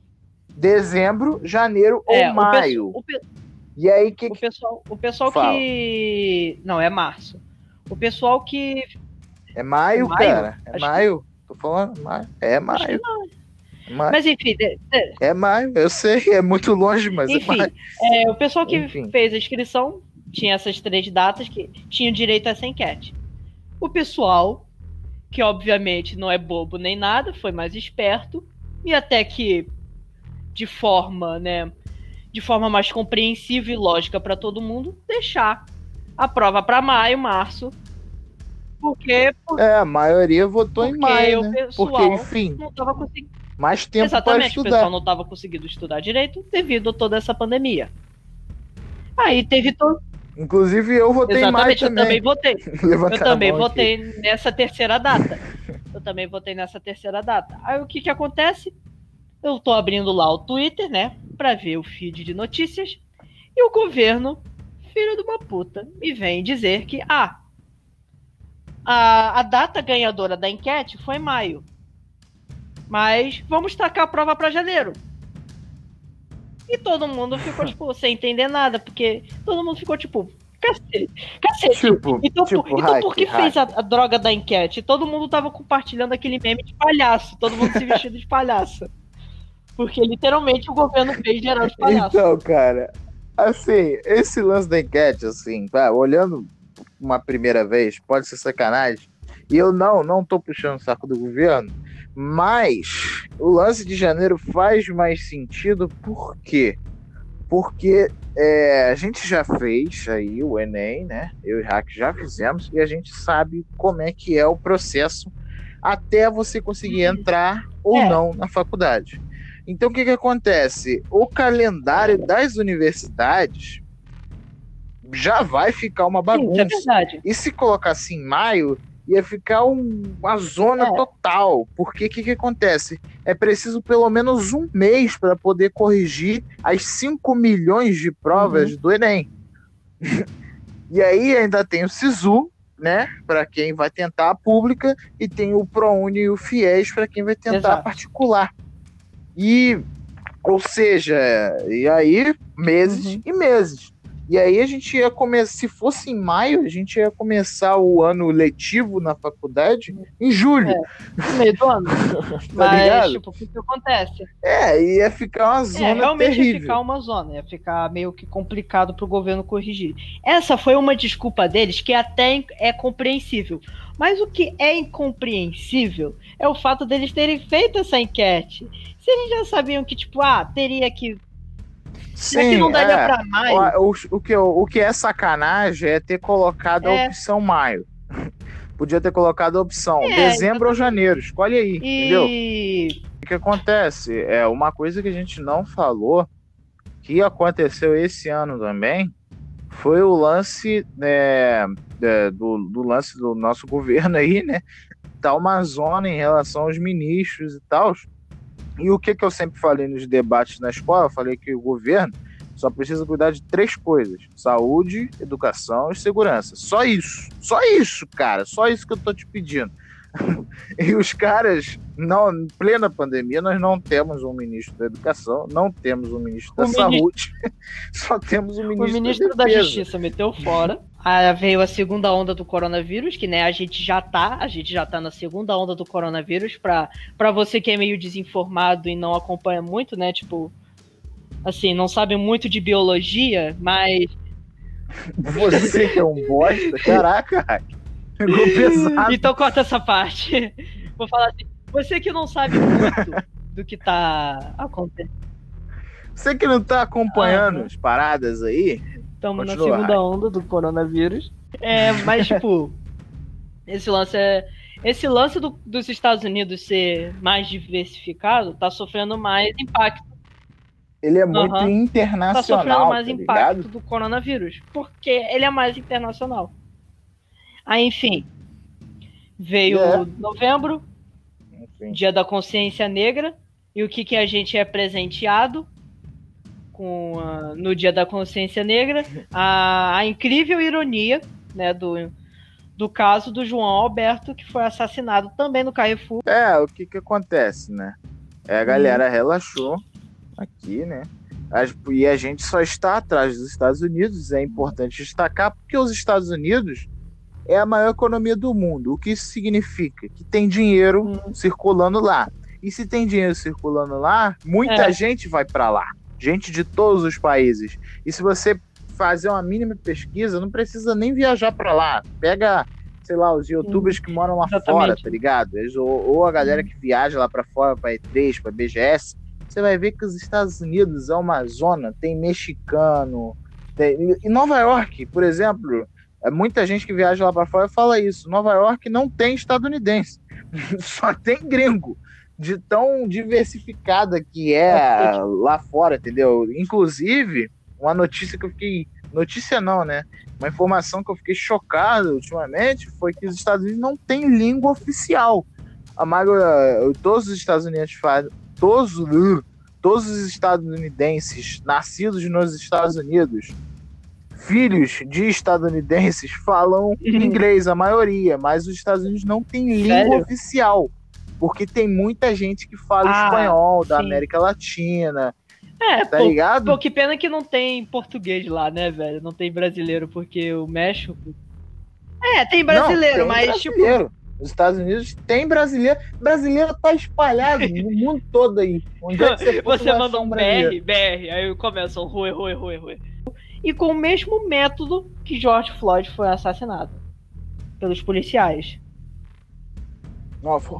Speaker 3: Dezembro, janeiro
Speaker 4: É,
Speaker 3: ou
Speaker 4: o
Speaker 3: maio.
Speaker 4: pesso- o pe-
Speaker 3: E aí que.
Speaker 4: O pessoal, o pessoal
Speaker 3: Fala.
Speaker 4: que. Não, é março. O pessoal que.
Speaker 3: É maio,
Speaker 4: É maio?
Speaker 3: cara. É
Speaker 4: Acho que-
Speaker 3: maio. Tô falando, maio. É
Speaker 4: Acho que
Speaker 3: maio. É maio.
Speaker 4: Mas enfim, de-
Speaker 3: É maio, eu sei, é muito longe, mas é
Speaker 4: enfim
Speaker 3: maio.
Speaker 4: é, o pessoal que
Speaker 3: Enfim.
Speaker 4: fez a inscrição tinha essas três datas que tinham direito a essa enquete. O pessoal, que obviamente não é bobo nem nada, foi mais esperto e até que de forma, né, de forma mais compreensível e lógica para todo mundo, deixar a prova para maio, março. Porque
Speaker 3: É, a maioria votou em
Speaker 4: Porque
Speaker 3: maio, né? Porque, enfim,
Speaker 4: não estava conseguindo
Speaker 3: mais tempo para
Speaker 4: Exatamente, o pessoal
Speaker 3: estudar.
Speaker 4: não estava conseguindo estudar direito devido a toda essa pandemia. Aí teve todo.
Speaker 3: Inclusive, eu votei em maio
Speaker 4: Exatamente, eu
Speaker 3: também.
Speaker 4: também votei. <laughs>
Speaker 3: Levanta
Speaker 4: Eu também
Speaker 3: mão aqui.
Speaker 4: votei nessa terceira data. Eu também votei nessa terceira data. Aí o que que acontece? Eu tô abrindo lá o Twitter, né, Pra ver o feed de notícias, e o governo, filho de uma puta, me vem dizer que ah, a, a data ganhadora da enquete foi maio. Mas vamos tacar a prova pra janeiro. E todo mundo ficou, <laughs> tipo, sem entender nada, porque todo mundo ficou, tipo, cacete, cacete.
Speaker 3: Tipo,
Speaker 4: Então,
Speaker 3: tipo,
Speaker 4: por, então por que
Speaker 3: hack,
Speaker 4: fez a, a droga da enquete? Todo mundo tava compartilhando aquele meme de palhaço, todo mundo se <laughs> vestido de palhaço. Porque literalmente o governo fez geral de palhaço.
Speaker 3: Então, cara, assim, esse lance da enquete, assim, tá, olhando uma primeira vez, pode ser sacanagem. E eu não, não tô puxando o saco do governo, mas o lance de janeiro faz mais sentido, por quê? Porque é, a gente já fez aí o Enem, né? Eu e o Hack já fizemos, e a gente sabe como é que é o processo até você conseguir entrar ou
Speaker 4: É.
Speaker 3: não na faculdade. Então, o que, que acontece? O calendário das universidades já vai ficar uma
Speaker 4: Sim, é
Speaker 3: bagunça.
Speaker 4: verdade.
Speaker 3: E se colocasse em maio, ia ficar um- uma zona
Speaker 4: É.
Speaker 3: total. Porque o que, que acontece? É preciso pelo menos um mês para poder corrigir as 5 milhões de provas
Speaker 4: Uhum.
Speaker 3: do Enem. <laughs> e aí ainda tem o SISU, né? Para quem vai tentar a pública, e tem o ProUni e o FIES para quem vai tentar a
Speaker 4: Exato.
Speaker 3: particular. E, ou seja, e aí meses
Speaker 4: Uhum.
Speaker 3: e meses. E aí a gente ia começar, se fosse em maio, a gente ia começar o ano letivo na faculdade em julho.
Speaker 4: No meio do ano. <laughs>
Speaker 3: Tá
Speaker 4: Mas,
Speaker 3: ligado?
Speaker 4: tipo, o que, acontece?
Speaker 3: É, ia ficar uma
Speaker 4: É,
Speaker 3: zona
Speaker 4: realmente ia
Speaker 3: terrível.
Speaker 4: ficar uma zona, ia ficar meio que complicado pro governo corrigir. Essa foi uma desculpa deles que até é compreensível. Mas o que é incompreensível é o fato deles terem feito essa enquete. Se eles já sabiam que, tipo, ah, teria que. já que não daria
Speaker 3: é.
Speaker 4: pra maio.
Speaker 3: O, o, o que, o que é sacanagem é ter colocado a
Speaker 4: É.
Speaker 3: opção maio. <laughs> Podia ter colocado a opção
Speaker 4: É,
Speaker 3: dezembro ou janeiro. Escolhe aí, entendeu?
Speaker 4: E.
Speaker 3: O que acontece? É uma coisa que a gente não falou, que aconteceu esse ano também, foi o lance né, é, do, do lance do nosso <laughs> governo aí, né? Tá uma zona em relação aos ministros e tal. E o que, que eu sempre falei nos debates na escola? Falei que o governo só precisa cuidar de três coisas: saúde, educação e segurança. Só isso. Só isso, cara. Só isso que eu tô te pedindo. <laughs> E os caras, não, em plena pandemia, nós não temos um ministro da educação, não temos um ministro da
Speaker 4: O ministro-
Speaker 3: saúde, <laughs> só temos um
Speaker 4: O
Speaker 3: ministro,
Speaker 4: ministro
Speaker 3: da
Speaker 4: da. Justiça meteu fora. Ah, veio a segunda onda do coronavírus, que né, a gente já tá, a gente já tá na segunda onda do coronavírus, pra você que é meio desinformado e não acompanha muito, né, tipo, assim, não sabe muito de biologia, mas
Speaker 3: Você que é um bosta, caraca, <laughs> pegou <laughs> pesado.
Speaker 4: Então corta essa parte. Vou falar assim. Você que não sabe muito do que tá acontecendo.
Speaker 3: Você que não tá acompanhando
Speaker 4: Aham.
Speaker 3: as paradas aí,
Speaker 4: Estamos na segunda onda do coronavírus. É, mas, <laughs> tipo, esse lance é. Esse lance do- dos Estados Unidos ser mais diversificado tá sofrendo mais impacto.
Speaker 3: ele é muito.
Speaker 4: Tá
Speaker 3: internacional,
Speaker 4: sofrendo mais
Speaker 3: tá
Speaker 4: impacto do coronavírus. Porque ele é mais internacional. Aí, enfim. Veio
Speaker 3: É.
Speaker 4: novembro,
Speaker 3: Enfim.
Speaker 4: Dia da Consciência Negra, e o que, que a gente é presenteado com a- no Dia da Consciência Negra? A, a incrível ironia né, do, do caso do João Alberto, que foi assassinado também no Carrefour.
Speaker 3: É, o que que acontece, né? É, a galera relaxou aqui, né? E a gente só está atrás dos Estados Unidos, é importante destacar, porque os Estados Unidos é a maior economia do mundo. O que isso significa? Que tem dinheiro
Speaker 4: Uhum.
Speaker 3: circulando lá. E se tem dinheiro circulando lá, muita
Speaker 4: É.
Speaker 3: gente vai para lá. Gente de todos os países. E se você fazer uma mínima pesquisa, não precisa nem viajar para lá. Pega, sei lá, os youtubers que moram lá
Speaker 4: Exatamente.
Speaker 3: fora, tá ligado? Eles, ou, ou a galera que viaja lá para fora, para E3, para BGS, você vai ver que os Estados Unidos é uma zona, tem mexicano. Tem... Em Nova York, por exemplo, muita gente que viaja lá para fora fala isso. Nova York não tem estadunidense, <laughs> só tem gringo. De tão diversificada que é lá fora, entendeu? Inclusive, uma notícia que eu fiquei. Notícia não, né? Uma informação que eu fiquei chocado ultimamente foi que os Estados Unidos não têm língua oficial. A maioria, todos os Estados Unidos fazem. Todos, todos os estadunidenses nascidos nos Estados Unidos, filhos de estadunidenses, falam <laughs> inglês, a maioria, mas os Estados Unidos não têm língua
Speaker 4: Sério?
Speaker 3: oficial. Porque tem muita gente que fala
Speaker 4: Ah,
Speaker 3: espanhol da
Speaker 4: sim.
Speaker 3: América Latina,
Speaker 4: É,
Speaker 3: tá
Speaker 4: pô,
Speaker 3: ligado?
Speaker 4: pô, que pena que não tem português lá, né, velho? Não tem brasileiro, porque o México. É, tem brasileiro,
Speaker 3: Não, tem
Speaker 4: mas tipo.
Speaker 3: brasileiro. Os Estados Unidos tem brasileiro. Brasileiro tá espalhado no <laughs> mundo todo aí. Onde é que você,
Speaker 4: Você manda um
Speaker 3: brasileiro.
Speaker 4: BR, BR, aí começa um rui, rui, rui, rui. E com o mesmo método que George Floyd foi assassinado pelos policiais.
Speaker 3: Não, foi,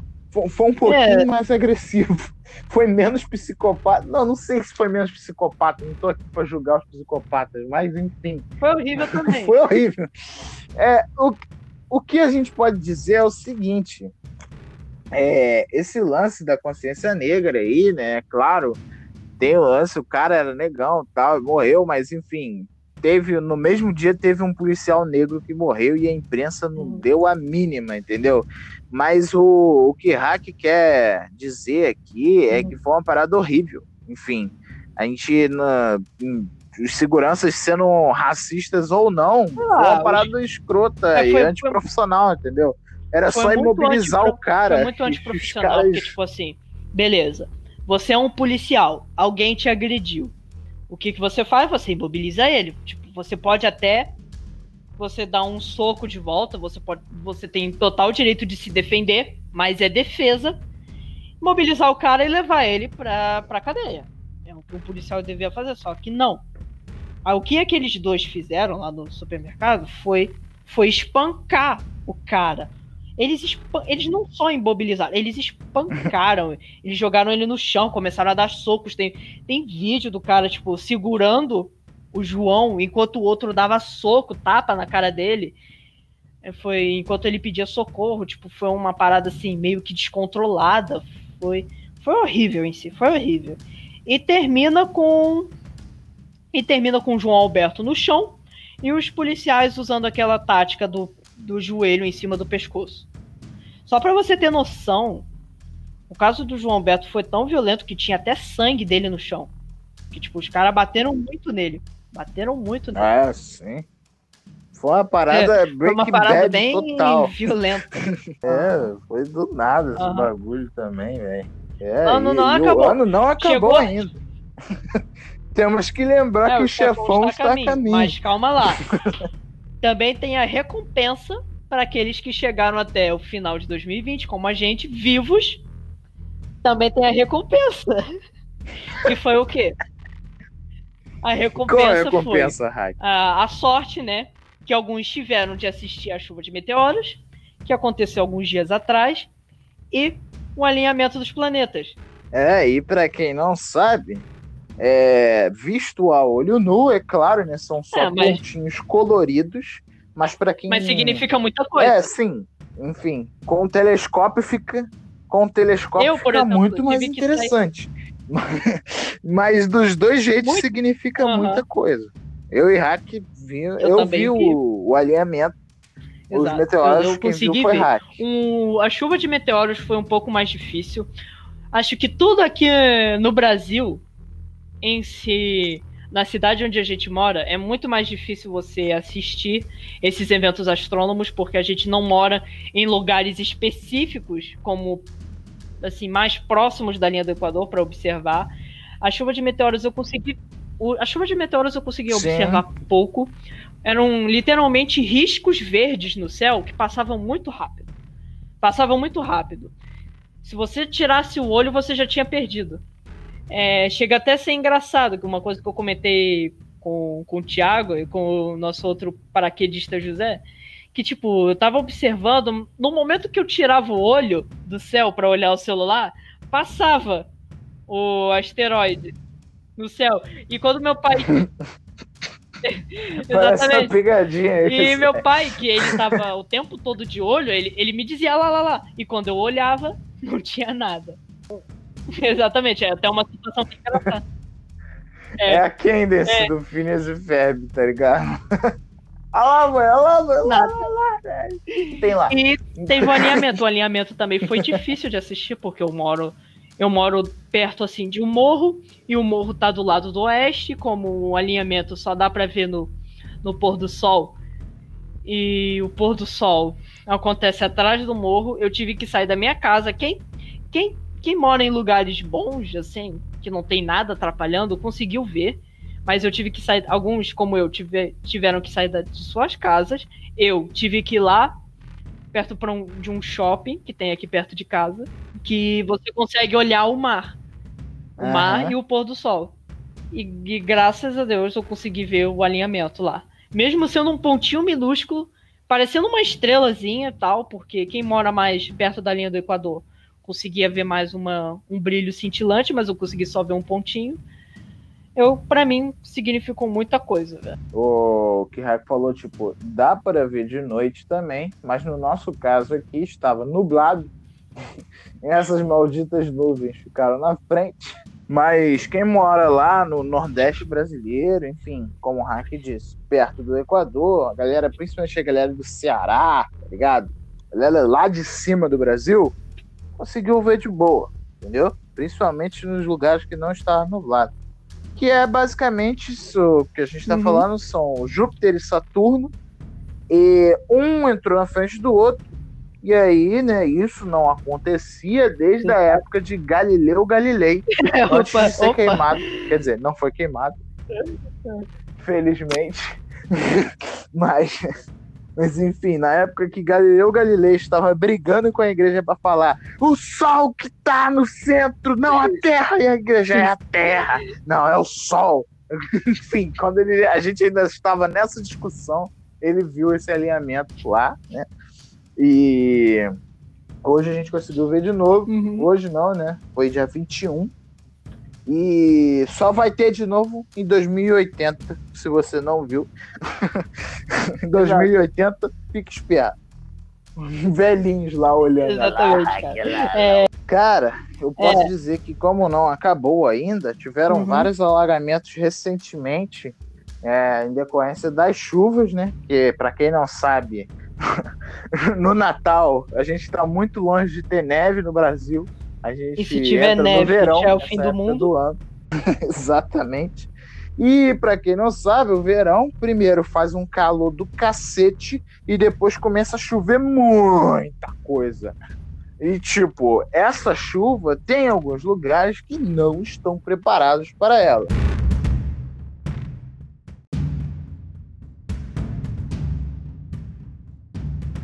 Speaker 3: foi- um pouquinho
Speaker 4: É.
Speaker 3: mais agressivo. <laughs> Foi menos psicopata. Não, não sei se foi menos psicopata. Não tô aqui pra julgar os psicopatas, mas enfim.
Speaker 4: Foi horrível também. <laughs>
Speaker 3: Foi horrível. É, o, o que a gente pode dizer é o seguinte: é, esse lance da consciência negra aí, né? Claro, tem o lance, o cara era negão tal, morreu, mas enfim. Teve, no mesmo dia teve um policial negro que morreu e a imprensa não
Speaker 4: Uhum.
Speaker 3: deu a mínima, entendeu? Mas o, o que Hack quer dizer aqui é
Speaker 4: Uhum.
Speaker 3: que foi uma parada horrível. Enfim, a gente, na, em- os seguranças sendo racistas ou não, foi
Speaker 4: Ah,
Speaker 3: uma parada escrota
Speaker 4: É,
Speaker 3: e
Speaker 4: foi-
Speaker 3: antiprofissional, entendeu? Era
Speaker 4: Foi
Speaker 3: só imobilizar o
Speaker 4: antipro-
Speaker 3: cara.
Speaker 4: Foi muito antiprofissional,
Speaker 3: caras-
Speaker 4: porque, tipo assim, beleza. Você é um policial, alguém te agrediu. O que, que você faz? Você imobiliza ele. Tipo, você pode até você dar um soco de volta, você pode. Você tem total direito de se defender, mas é defesa. Mobilizar o cara e levar ele pra, pra cadeia. É o que um policial devia fazer, só que não. Aí, o que aqueles dois fizeram lá no supermercado foi, foi espancar o cara. Eles, eles não só imobilizaram, eles espancaram. <laughs> eles jogaram ele no chão, começaram a dar socos. Tem, tem vídeo do cara, tipo, segurando o João enquanto o outro dava soco, tapa na cara dele. É, Foi enquanto ele pedia socorro, tipo, foi uma parada assim, meio que descontrolada. Foi, foi horrível em si, foi horrível. E termina com. E termina com o João Alberto no chão e os policiais usando aquela tática do, do joelho em cima do pescoço. Só pra você ter noção, o caso do João Alberto foi tão violento que tinha até sangue dele no chão. Que, tipo, os caras bateram muito nele. Bateram muito nele.
Speaker 3: Ah, sim. Foi uma parada
Speaker 4: Foi
Speaker 3: Breaking
Speaker 4: uma parada bem
Speaker 3: total.
Speaker 4: violenta. <laughs>
Speaker 3: É, foi do nada esse
Speaker 4: Aham.
Speaker 3: bagulho também, velho. É,
Speaker 4: Ano não acabou.
Speaker 3: O ano não acabou
Speaker 4: Chegou-
Speaker 3: ainda. <laughs> Temos que lembrar
Speaker 4: É,
Speaker 3: que o chefão está a caminho.
Speaker 4: Mas calma lá. <laughs> também tem a recompensa para aqueles que chegaram até o final de 2020, como a gente, vivos. Também tem a recompensa. <laughs> que foi o quê? A recompensa,
Speaker 3: Qual a recompensa,
Speaker 4: foi a, a sorte, né? Que alguns tiveram de assistir a chuva de meteoros, que aconteceu alguns dias atrás, e o alinhamento dos planetas.
Speaker 3: É, e pra quem não sabe, é, visto a olho nu, é claro, né? São só
Speaker 4: É, mas-
Speaker 3: pontinhos coloridos, mas pra quem.
Speaker 4: Mas significa muita coisa.
Speaker 3: É, sim. Enfim, com o telescópio fica. Com o telescópio
Speaker 4: Eu,
Speaker 3: fica
Speaker 4: exemplo,
Speaker 3: muito mais interessante. <laughs> Mas dos dois jeitos
Speaker 4: Muito-
Speaker 3: significa
Speaker 4: Aham.
Speaker 3: muita coisa. Eu e Hack vi, eu,
Speaker 4: também
Speaker 3: vi
Speaker 4: vi.
Speaker 3: o, o alinhamento. Os
Speaker 4: Exato.
Speaker 3: meteoros
Speaker 4: Eu- eu consegui
Speaker 3: viu foi
Speaker 4: ver.
Speaker 3: Hack.
Speaker 4: O- a chuva de meteoros foi um pouco mais difícil. Acho que tudo aqui no Brasil, em si, na cidade onde a gente mora, é muito mais difícil você assistir esses eventos astrônomos, porque a gente não mora em lugares específicos, como assim, mais próximos da linha do Equador para observar. A chuva de meteoros eu consegui. A chuva de meteoros eu consegui
Speaker 3: Sim.
Speaker 4: observar pouco. Eram literalmente riscos verdes no céu que passavam muito rápido. Passavam muito rápido. Se você tirasse o olho, você já tinha perdido. É, chega até a ser engraçado, que uma coisa que eu comentei com, com o Thiago e com o nosso outro paraquedista José, que tipo, eu tava observando, no momento que eu tirava o olho do céu para olhar o celular, passava o asteroide no céu. E quando meu pai. <laughs> Exatamente.
Speaker 3: pegadinha.
Speaker 4: E
Speaker 3: isso.
Speaker 4: meu pai, que ele tava o tempo todo de olho, ele, ele me dizia lá, lá, lá. E quando eu olhava, não tinha nada. <laughs> Exatamente, é até uma situação bem engraçada.
Speaker 3: É a quem desse
Speaker 4: É.
Speaker 3: do Phineas e Ferb, tá ligado? <laughs> Olha lá, mãe, olha lá, mãe, olha lá, velho. Tem lá.
Speaker 4: E teve o alinhamento. O alinhamento também foi difícil de assistir, porque eu moro. Eu moro perto assim de um morro, e o morro tá do lado do oeste, como o alinhamento só dá pra ver no, no pôr do sol. E o pôr do sol acontece atrás do morro. Eu tive que sair da minha casa. Quem, quem, quem mora em lugares bons, assim, que não tem nada atrapalhando, conseguiu ver. Mas eu tive que sair. Alguns, como eu, tive, tiveram que sair da- de suas casas. Eu tive que ir lá, perto um- de um shopping que tem aqui perto de casa, que você consegue olhar o mar. O
Speaker 3: Aham.
Speaker 4: mar e o pôr do sol. E, e graças a Deus eu consegui ver o alinhamento lá. Mesmo sendo um pontinho minúsculo, parecendo uma estrelazinha e tal, porque quem mora mais perto da linha do Equador conseguia ver mais uma, um brilho cintilante, mas eu consegui só ver um pontinho. Eu, para mim, significou muita coisa, velho.
Speaker 3: O que Hack falou, tipo, dá para ver de noite também, mas no nosso caso aqui estava nublado. <laughs> e essas malditas nuvens ficaram na frente. Mas quem mora lá no Nordeste brasileiro, enfim, como o Hack disse, perto do Equador, a galera, principalmente a galera do Ceará, tá ligado? A galera lá de cima do Brasil, conseguiu ver de boa, entendeu? Principalmente nos lugares que não estava nublado. Que é basicamente isso que a gente está
Speaker 4: Uhum.
Speaker 3: falando, são Júpiter e Saturno, e um entrou na frente do outro, e aí, né, isso não acontecia desde a época de Galileu Galilei, <laughs> antes
Speaker 4: Opa,
Speaker 3: de ser
Speaker 4: opa.
Speaker 3: queimado. Quer dizer, não foi queimado. <laughs> Felizmente. <laughs> mas, mas enfim, na época que Galileu Galilei estava brigando com a igreja para falar o sol que tá no centro, não a terra, e a igreja é a terra, não, é o sol. <laughs> enfim, quando ele, a gente ainda estava nessa discussão, ele viu esse alinhamento lá, né? E hoje a gente conseguiu ver de novo.
Speaker 4: Uhum.
Speaker 3: Hoje não, né? Foi dia 21. E só vai ter de novo em 2080, se você não viu. <laughs> em 2080, fique esperto. <laughs> Velhinhos lá olhando.
Speaker 4: Exatamente,
Speaker 3: Ah,
Speaker 4: cara. É,
Speaker 3: Cara, eu posso dizer que como não acabou ainda, tiveram
Speaker 4: Uhum.
Speaker 3: vários alagamentos recentemente é, em decorrência das chuvas, né? Que para quem não sabe, <laughs> no Natal a gente está muito longe de ter neve no Brasil. A gente
Speaker 4: E se tiver neve,
Speaker 3: verão,
Speaker 4: é o
Speaker 3: nessa
Speaker 4: fim do mundo.
Speaker 3: ano. <laughs> Exatamente. E para quem não sabe, o verão primeiro faz um calor do cacete e depois começa a chover muita coisa. E tipo, essa chuva tem alguns lugares que não estão preparados para ela.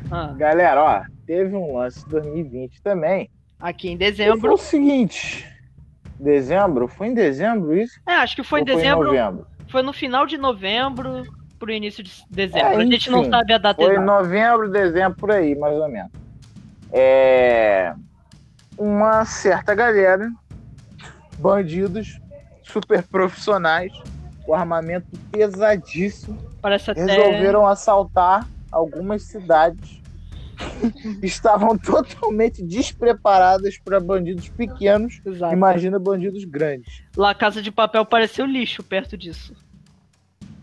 Speaker 4: Ah,
Speaker 3: Galera, ó, teve um lance em 2020 também.
Speaker 4: Aqui em
Speaker 3: Foi
Speaker 4: dezembro.
Speaker 3: o seguinte. Dezembro? Foi em dezembro isso?
Speaker 4: É, acho que foi em dezembro.
Speaker 3: Foi em.
Speaker 4: Foi no final de novembro pro início de dezembro.
Speaker 3: É,
Speaker 4: a gente não
Speaker 3: enfim,
Speaker 4: sabe a data
Speaker 3: Foi em
Speaker 4: exata.
Speaker 3: novembro, dezembro, por aí, mais ou menos. É. Uma certa galera, bandidos, super profissionais, com armamento pesadíssimo,
Speaker 4: Parece até.
Speaker 3: resolveram assaltar algumas cidades. <laughs> Estavam totalmente despreparadas para bandidos pequenos.
Speaker 4: Exato.
Speaker 3: Imagina bandidos grandes.
Speaker 4: Lá Casa de Papel pareceu lixo perto disso.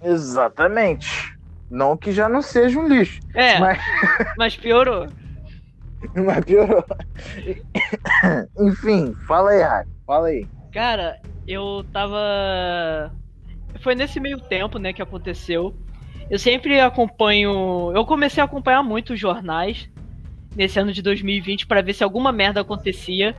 Speaker 3: Exatamente. Não que já não seja um lixo,
Speaker 4: É,
Speaker 3: Mas- <laughs>
Speaker 4: mas piorou. <laughs>
Speaker 3: mas piorou. <coughs> Enfim, fala aí, Raio. Fala aí.
Speaker 4: Cara, eu tava. Foi nesse meio tempo, né, que aconteceu. Eu sempre acompanho. Eu comecei a acompanhar muito os jornais nesse ano de 2020 pra ver se alguma merda acontecia.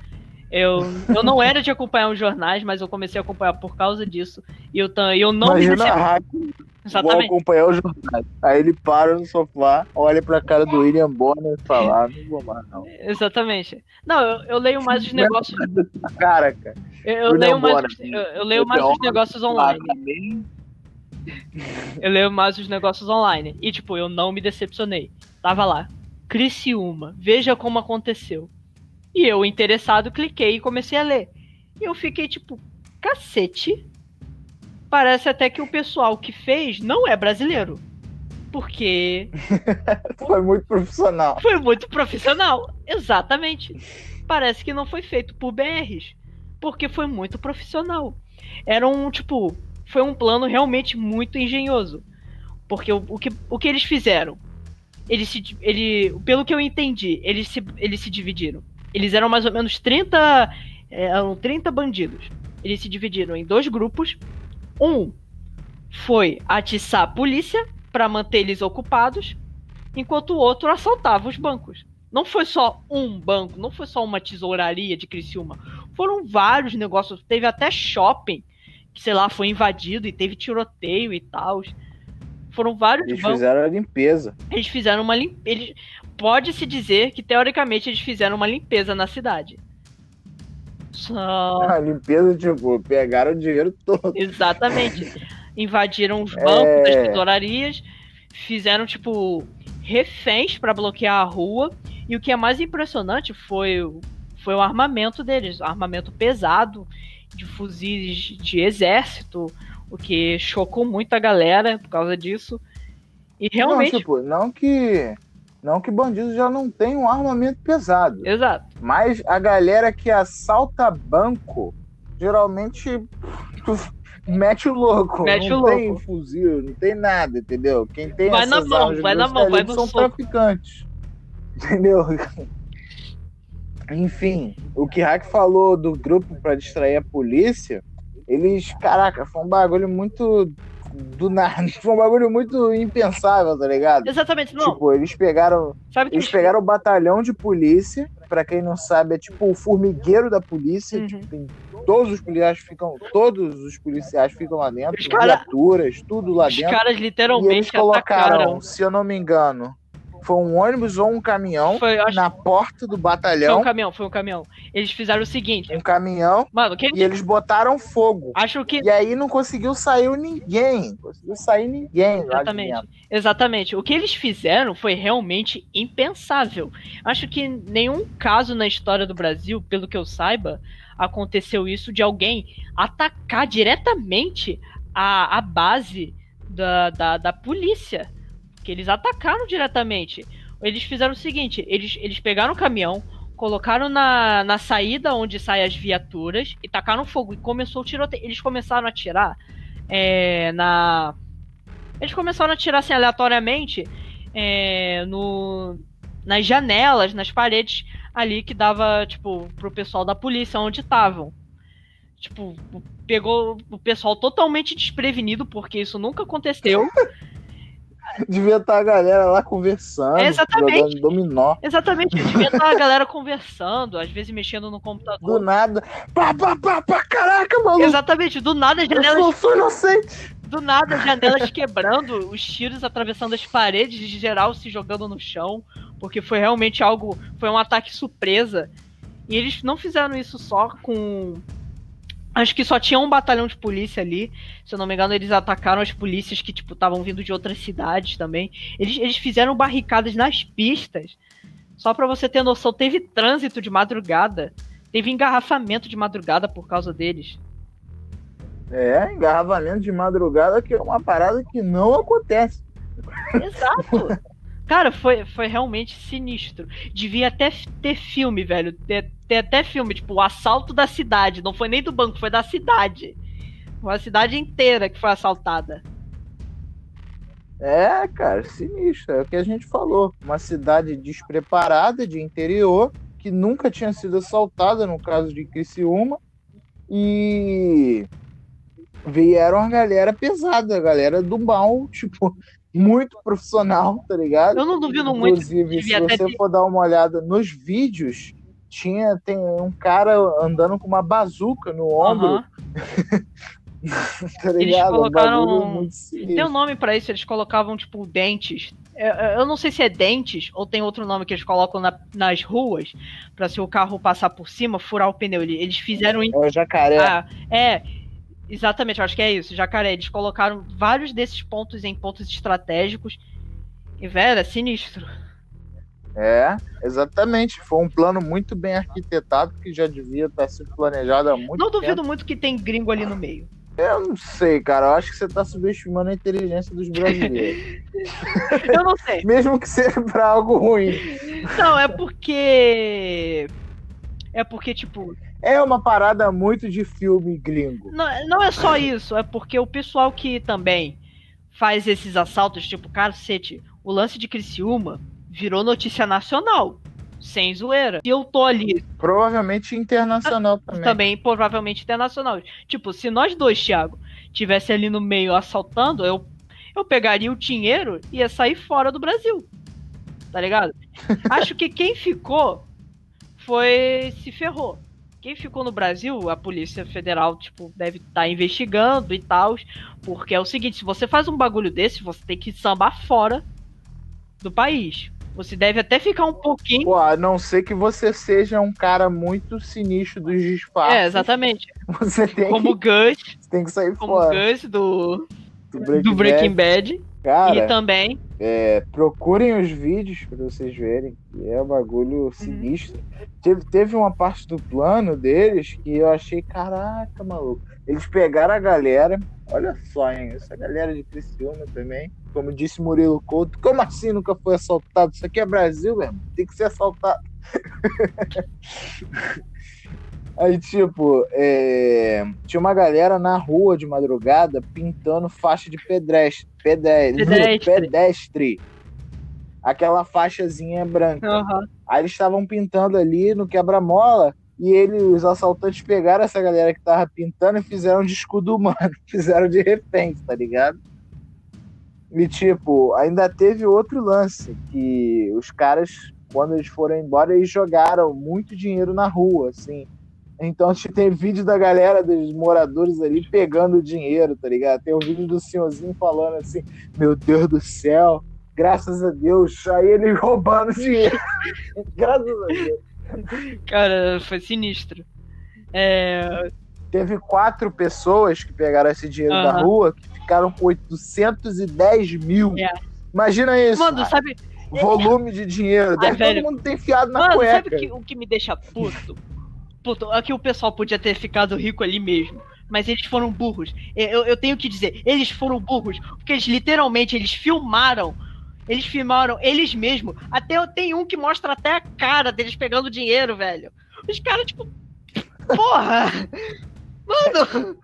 Speaker 4: Eu, eu não era de acompanhar os jornais, mas eu comecei a acompanhar por causa disso. E eu, eu não
Speaker 3: Imagina
Speaker 4: me
Speaker 3: a
Speaker 4: decep...
Speaker 3: Raio vou acompanhar o jornal. Aí ele para no sofá, olha pra cara do William Bonner e fala: ah, não vou mais, não.
Speaker 4: Exatamente. Não, eu, eu leio mais os negócios.
Speaker 3: Cara, cara.
Speaker 4: Eu, eu leio mais,
Speaker 3: Bonner.
Speaker 4: os- eu, eu leio mais os negócios online. Eu leio mais os negócios online. E, tipo, eu não me decepcionei. Tava lá. Criciúma. Veja como aconteceu. E eu, interessado, cliquei e comecei a ler. E eu fiquei tipo, cacete. Parece até que o pessoal que fez não é brasileiro. Porque <laughs>
Speaker 3: Foi muito profissional.
Speaker 4: foi muito profissional. Exatamente. Parece que não foi feito por BRs. Porque foi muito profissional. Era um, tipo, foi um plano realmente muito engenhoso. Porque o, o, que, o que eles fizeram? Eles se, ele, pelo que eu entendi, eles se, eles se dividiram. Eles eram mais ou menos 30, é, eram 30 bandidos. Eles se dividiram em dois grupos. Um foi atiçar a polícia para manter eles ocupados enquanto o outro assaltava os bancos. Não foi só um banco, não foi só uma tesouraria de Criciúma. Foram vários negócios. Teve até shopping, sei lá, foi invadido e teve tiroteio e tal. Foram vários
Speaker 3: Eles
Speaker 4: bancos.
Speaker 3: fizeram a limpeza.
Speaker 4: Eles fizeram uma limpeza. Pode-se dizer que, teoricamente, eles fizeram uma limpeza na cidade. Só.
Speaker 3: A limpeza, tipo, pegaram o dinheiro todo.
Speaker 4: Exatamente. Invadiram os bancos
Speaker 3: É.
Speaker 4: das tesourarias, fizeram, tipo, reféns pra bloquear a rua. E o que é mais impressionante foi, o- foi o armamento deles armamento pesado, de fuzis de exército, o que chocou muito a galera por causa disso. E realmente.
Speaker 3: Não, tipo, não que. Não que bandidos já não tenham um armamento pesado.
Speaker 4: Exato.
Speaker 3: Mas a galera que assalta banco geralmente mete o louco.
Speaker 4: Mete
Speaker 3: não
Speaker 4: o
Speaker 3: tem
Speaker 4: louco.
Speaker 3: fuzil, não tem nada, entendeu? Quem tem
Speaker 4: Vai na mão,
Speaker 3: armas
Speaker 4: vai na mão, vai no
Speaker 3: são
Speaker 4: soco.
Speaker 3: traficantes. <laughs> Entendeu? Enfim, o que Hack falou do grupo pra distrair a polícia, eles, caraca, foi um bagulho muito do nada, <laughs> foi um bagulho muito impensável, tá ligado?
Speaker 4: Exatamente, não.
Speaker 3: Tipo, eles pegaram
Speaker 4: sabe
Speaker 3: eles pegaram o batalhão de polícia, pra quem não sabe, é tipo o formigueiro da polícia.
Speaker 4: Uhum.
Speaker 3: Tipo, tem, todos os policiais ficam, todos os policiais ficam lá dentro,
Speaker 4: Os cara-
Speaker 3: viaturas, tudo lá
Speaker 4: os
Speaker 3: dentro.
Speaker 4: caras
Speaker 3: E eles
Speaker 4: literalmente
Speaker 3: colocaram,
Speaker 4: atacaram.
Speaker 3: se eu não me engano, foi um ônibus ou um caminhão
Speaker 4: Foi, acho
Speaker 3: na porta do
Speaker 4: que foi um
Speaker 3: batalhão,
Speaker 4: caminhão, foi um caminhão. Eles fizeram o seguinte,
Speaker 3: um caminhão,
Speaker 4: mano, que
Speaker 3: e eles botaram fogo.
Speaker 4: acho que
Speaker 3: E aí não conseguiu sair ninguém, conseguiu sair ninguém
Speaker 4: Exatamente. Exatamente. O que eles fizeram foi realmente impensável. Acho que nenhum caso na história do Brasil, pelo que eu saiba, aconteceu isso de alguém atacar diretamente a, a base da, da, da polícia. Eles atacaram diretamente. Eles fizeram o seguinte: eles, eles pegaram o caminhão, colocaram na, na saída onde saem as viaturas e tacaram fogo. E começou o tiroteio. Eles começaram a atirar é, na. Eles começaram a atirar assim aleatoriamente é, no, nas janelas, nas paredes ali que dava, tipo, pro pessoal da polícia onde estavam. Tipo, pegou o pessoal totalmente desprevenido, porque isso nunca aconteceu.
Speaker 3: Devia estar a galera lá conversando,
Speaker 4: Exatamente.
Speaker 3: jogando dominó.
Speaker 4: Exatamente, devia estar a galera conversando, às vezes mexendo no
Speaker 3: Do
Speaker 4: computador.
Speaker 3: nada. Pá, pá, pá, pá, caraca, maluco.
Speaker 4: Exatamente, do nada as
Speaker 3: Eu
Speaker 4: janelas
Speaker 3: sou, sou inocente.
Speaker 4: Do nada, as janelas quebrando, os tiros atravessando as paredes, de geral se jogando no chão, Porque foi realmente algo. Foi um ataque surpresa. E eles não fizeram isso só com. Acho que só tinha um batalhão de polícia ali. Se eu não me engano, eles atacaram as polícias que, tipo, estavam vindo de outras cidades também. Eles, eles fizeram barricadas nas pistas. Só pra você ter noção, teve trânsito de madrugada. Teve engarrafamento de madrugada por causa deles.
Speaker 3: É, engarrafamento de madrugada, que é uma parada que não acontece.
Speaker 4: Exato. <laughs> Cara, foi, foi realmente sinistro. Devia até ter filme, velho. Ter, ter até filme, tipo, o assalto da cidade. Não foi nem do banco, foi da cidade. Foi a cidade inteira que foi assaltada.
Speaker 3: É, cara, sinistro. É o que a gente falou. Uma cidade despreparada de interior, que nunca tinha sido assaltada, no caso de Criciúma. E vieram a galera pesada, a galera do mal, <laughs> tipo, muito profissional, tá ligado?
Speaker 4: Eu não duvido muito.
Speaker 3: Inclusive, se você
Speaker 4: ter-
Speaker 3: for dar uma olhada nos vídeos, tinha tem um cara andando com uma bazuca no ombro,
Speaker 4: Aham. <laughs> <laughs>
Speaker 3: tá ligado?
Speaker 4: colocaram-
Speaker 3: Um bagulho muito
Speaker 4: Tem um nome pra isso, eles colocavam, tipo, dentes. Eu, eu não sei se é dentes ou tem outro nome que eles colocam na- nas ruas pra se o carro passar por cima, furar o pneu. Eles eles fizeram
Speaker 3: É o jacaré.
Speaker 4: Ah, é, exatamente, eu acho que é isso, jacaré. Eles colocaram vários desses pontos em pontos estratégicos. E, velho, é sinistro.
Speaker 3: É, exatamente. Foi um plano muito bem arquitetado que já devia estar sido planejado há muito
Speaker 4: Não
Speaker 3: tempo.
Speaker 4: duvido muito que tem gringo ali no meio.
Speaker 3: Eu não sei, cara. Eu acho que você tá subestimando a inteligência dos brasileiros. <laughs>
Speaker 4: Eu não sei. <laughs>
Speaker 3: Mesmo que seja pra algo ruim.
Speaker 4: Não, é porque. É porque, tipo,
Speaker 3: É uma parada muito de filme gringo.
Speaker 4: não, não é só isso, é porque o pessoal que também faz esses assaltos, tipo, cacete, o lance de Criciúma virou notícia nacional. Sem zoeira. E eu tô ali
Speaker 3: Provavelmente internacional também.
Speaker 4: também, provavelmente internacional. Tipo, se nós dois, Thiago, tivesse ali no meio assaltando, eu, eu pegaria o dinheiro e ia sair fora do Brasil. Tá ligado? <laughs> Acho que quem ficou foi. se ferrou. Quem ficou no Brasil, a Polícia Federal, tipo, deve estar investigando e tal. Porque é o seguinte, se você faz um bagulho desse, você tem que sambar fora do país. Você deve até ficar um pouquinho.
Speaker 3: Pô, a não ser que você seja um cara muito sinistro dos disfarces.
Speaker 4: É, exatamente. <laughs>
Speaker 3: Você tem,
Speaker 4: Como o
Speaker 3: que,
Speaker 4: Gus,
Speaker 3: você tem que sair
Speaker 4: como
Speaker 3: fora.
Speaker 4: Gus do,
Speaker 3: do Breaking,
Speaker 4: do Breaking
Speaker 3: Bad.
Speaker 4: Bad.
Speaker 3: Cara,
Speaker 4: E também.
Speaker 3: é, procurem os vídeos pra vocês verem. que É um bagulho sinistro. Teve, teve uma parte do plano deles que eu achei, caraca, maluco. Eles pegaram a galera, olha só, hein? Essa galera de Criciúma também. Como disse Murilo Couto, como assim nunca foi assaltado? Isso aqui é Brasil, mesmo. Tem que ser assaltado. <laughs> Aí, tipo, é, tinha uma galera na rua de madrugada pintando faixa de pedestre. Pedestre.
Speaker 4: Pedestre.
Speaker 3: pedestre. Aquela faixazinha branca.
Speaker 4: Aham.
Speaker 3: Aí eles estavam pintando ali no quebra-mola e ele, os assaltantes pegaram essa galera que tava pintando e fizeram de escudo humano, <laughs> fizeram de reféns, tá ligado? E tipo, ainda teve outro lance, que os caras, quando eles foram embora, eles jogaram muito dinheiro na rua, assim. Então tipo, tem vídeo da galera, dos moradores ali pegando o dinheiro, tá ligado? Tem um vídeo do senhorzinho falando assim, meu Deus do céu, graças a Deus, aí ele <laughs> roubando dinheiro. graças a Deus.
Speaker 4: Cara, foi sinistro. É,
Speaker 3: Teve quatro pessoas que pegaram esse dinheiro da
Speaker 4: Aham.
Speaker 3: rua que ficaram com 810 mil.
Speaker 4: É.
Speaker 3: Imagina isso.
Speaker 4: Mano, sabe,
Speaker 3: volume de dinheiro. Deve
Speaker 4: velho.
Speaker 3: todo mundo ter enfiado na
Speaker 4: mano,
Speaker 3: cueca.
Speaker 4: sabe o que, o que me deixa puto? Puto, é que o pessoal podia ter ficado rico ali mesmo. Mas eles foram burros. Eu, eu tenho que dizer, eles foram burros. Porque eles literalmente, eles filmaram. Eles filmaram eles mesmos. Até tem um que mostra até a cara deles pegando dinheiro, velho. Os caras, tipo. Porra! <laughs> Mano!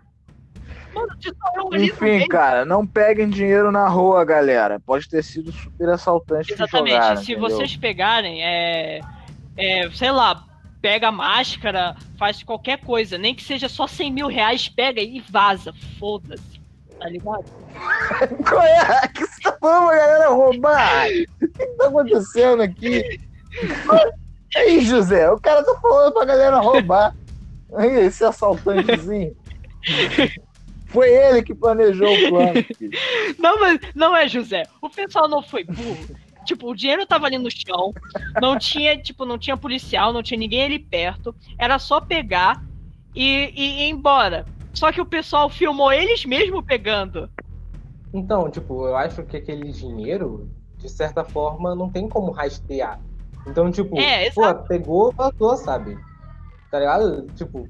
Speaker 4: Mano,
Speaker 3: Enfim, cara, não peguem dinheiro na rua, galera. Pode ter sido super assaltantes que
Speaker 4: Exatamente.
Speaker 3: jogaram,
Speaker 4: Se
Speaker 3: entendeu?
Speaker 4: vocês pegarem, é, é, sei lá, pega a máscara, faz qualquer coisa, nem que seja só 100 mil reais, pega e vaza. Foda-se. Tá ligado? <laughs>
Speaker 3: Qual é? Que você tá falando pra galera roubar? O que, que tá acontecendo aqui? <laughs> Aí, José, o cara tá falando pra galera roubar. Aí, esse assaltantezinho. Foi ele que planejou o plano, filho.
Speaker 4: Não, mas não é José. O pessoal não foi burro. Tipo, o dinheiro tava ali no chão, não tinha, tipo, não tinha policial, não tinha ninguém ali perto. Era só pegar e, e ir embora. Só que o pessoal filmou eles mesmo pegando.
Speaker 5: Então, tipo, eu acho que aquele dinheiro, de certa forma, não tem como rastrear. Então, tipo,
Speaker 4: É,
Speaker 5: pô, pegou, passou, sabe? Tá ligado? Tipo,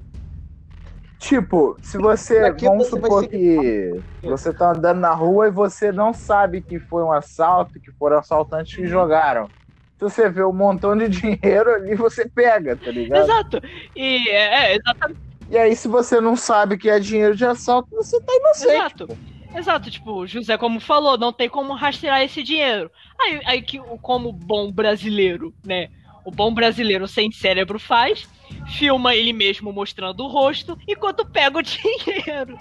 Speaker 3: Tipo, se você.
Speaker 5: Daqui
Speaker 3: vamos
Speaker 5: você
Speaker 3: supor que você tá andando na rua e você não sabe que foi um assalto, que foram assaltantes que jogaram. Se você vê um montão de <laughs> dinheiro ali, você pega, tá ligado?
Speaker 4: Exato. E é, é, exatamente.
Speaker 3: E aí, se você não sabe que é dinheiro de assalto, você tá inocente.
Speaker 4: Exato. Exato, tipo, o José como falou, não tem como rastrear esse dinheiro. Aí, aí que o- como bom brasileiro, né? O bom brasileiro sem cérebro faz, filma ele mesmo mostrando o rosto, enquanto pega o <laughs> dinheiro.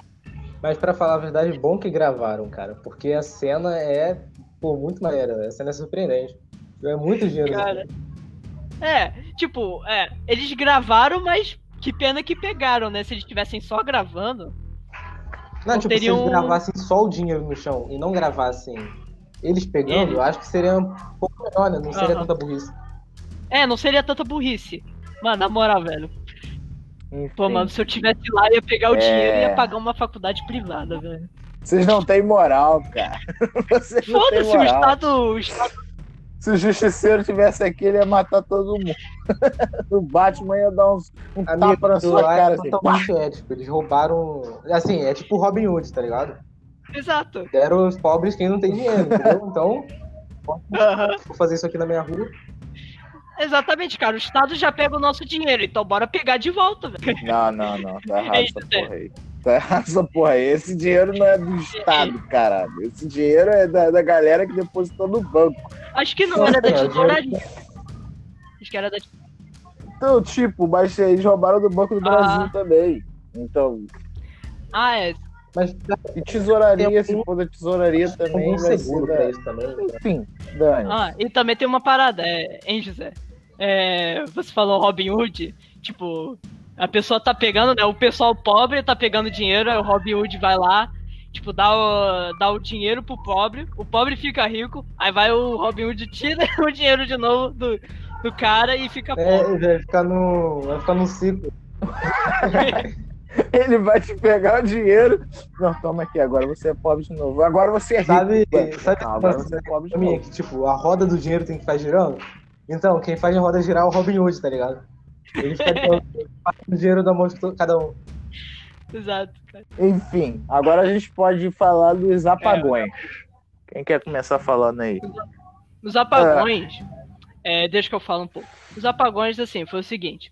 Speaker 5: mas pra falar a verdade, bom que gravaram, cara. Porque a cena é, pô, muito maneira. A cena é surpreendente. É muito dinheiro.
Speaker 4: Cara. É, tipo, é, eles gravaram, mas que pena que pegaram, né? Se eles estivessem só gravando.
Speaker 5: Não,
Speaker 4: não
Speaker 5: tipo,
Speaker 4: teriam-
Speaker 5: se eles gravassem só o dinheiro no chão e não gravassem eles pegando,
Speaker 4: Ele.
Speaker 5: eu acho que seria um pouco melhor, né? Não seria
Speaker 4: Aham.
Speaker 5: tanta burrice.
Speaker 4: É, não seria tanta burrice. Mano, na moral, velho.
Speaker 3: Enfim,
Speaker 4: Pô, mano, se eu tivesse lá, ia pegar o
Speaker 3: É.
Speaker 4: dinheiro e ia pagar uma faculdade privada, velho.
Speaker 3: Vocês não têm moral, cara. <laughs> Vocês não têm
Speaker 4: Foda-se, o
Speaker 3: moral.
Speaker 4: Estado. o Estado
Speaker 3: Se o justiceiro tivesse aqui, ele ia matar todo mundo. <laughs> o Batman ia dar uns, um
Speaker 5: Amigo,
Speaker 3: tapa na sua cara. Assim,
Speaker 5: totalmente ético. Eles roubaram. Assim, é tipo Robin Hood, tá ligado?
Speaker 4: Exato.
Speaker 5: Deram os pobres quem não tem dinheiro, entendeu? <laughs> Então, vou fazer isso aqui na minha rua.
Speaker 4: Exatamente, cara. O Estado já pega o nosso dinheiro, então bora pegar de volta, velho.
Speaker 3: Não, não, não. Tá <laughs> errado
Speaker 4: É
Speaker 3: essa
Speaker 4: isso,
Speaker 3: porra aí. Tá errado essa porra aí. Esse dinheiro não é do Estado, caralho. Esse dinheiro é da, da galera que depositou no banco.
Speaker 4: Acho que não, era da tesouraria. Acho que era da
Speaker 3: Então, tipo, mas eles roubaram do Banco do
Speaker 4: Ah.
Speaker 3: Brasil também. Então,
Speaker 4: Ah, é.
Speaker 5: Mas
Speaker 3: e tesouraria, se for da tesouraria também, vai
Speaker 5: seguro
Speaker 3: ser da...
Speaker 5: isso também. né?
Speaker 3: Enfim, Dani.
Speaker 4: Ah, e também tem uma parada, é, hein, José? É, você falou Robin Hood, tipo, a pessoa tá pegando, né? O pessoal pobre tá pegando dinheiro, aí o Robin Hood vai lá, tipo, dá o, dá o dinheiro pro pobre, o pobre fica rico, aí vai o Robin Hood tira <laughs> o dinheiro de novo do, do cara e fica
Speaker 5: É,
Speaker 4: pobre.
Speaker 5: vai ficar no. Vai ficar num ciclo. <laughs>
Speaker 3: Ele vai te pegar o dinheiro. Não, toma aqui, agora você é pobre de novo. Agora você é rico.
Speaker 5: Sabe, sabe
Speaker 3: agora você é pobre de novo.
Speaker 5: que, tipo, a roda do dinheiro tem que ficar girando? Então, quem faz a roda girar é o Robin Hood, tá ligado? Ele fica <laughs> o dinheiro da mão de cada um.
Speaker 4: Exato, cara.
Speaker 3: Enfim, agora a gente pode falar dos apagões. Quem quer começar falando aí?
Speaker 4: Os apagões, é, deixa que eu falo um pouco. Os apagões, assim, foi o seguinte: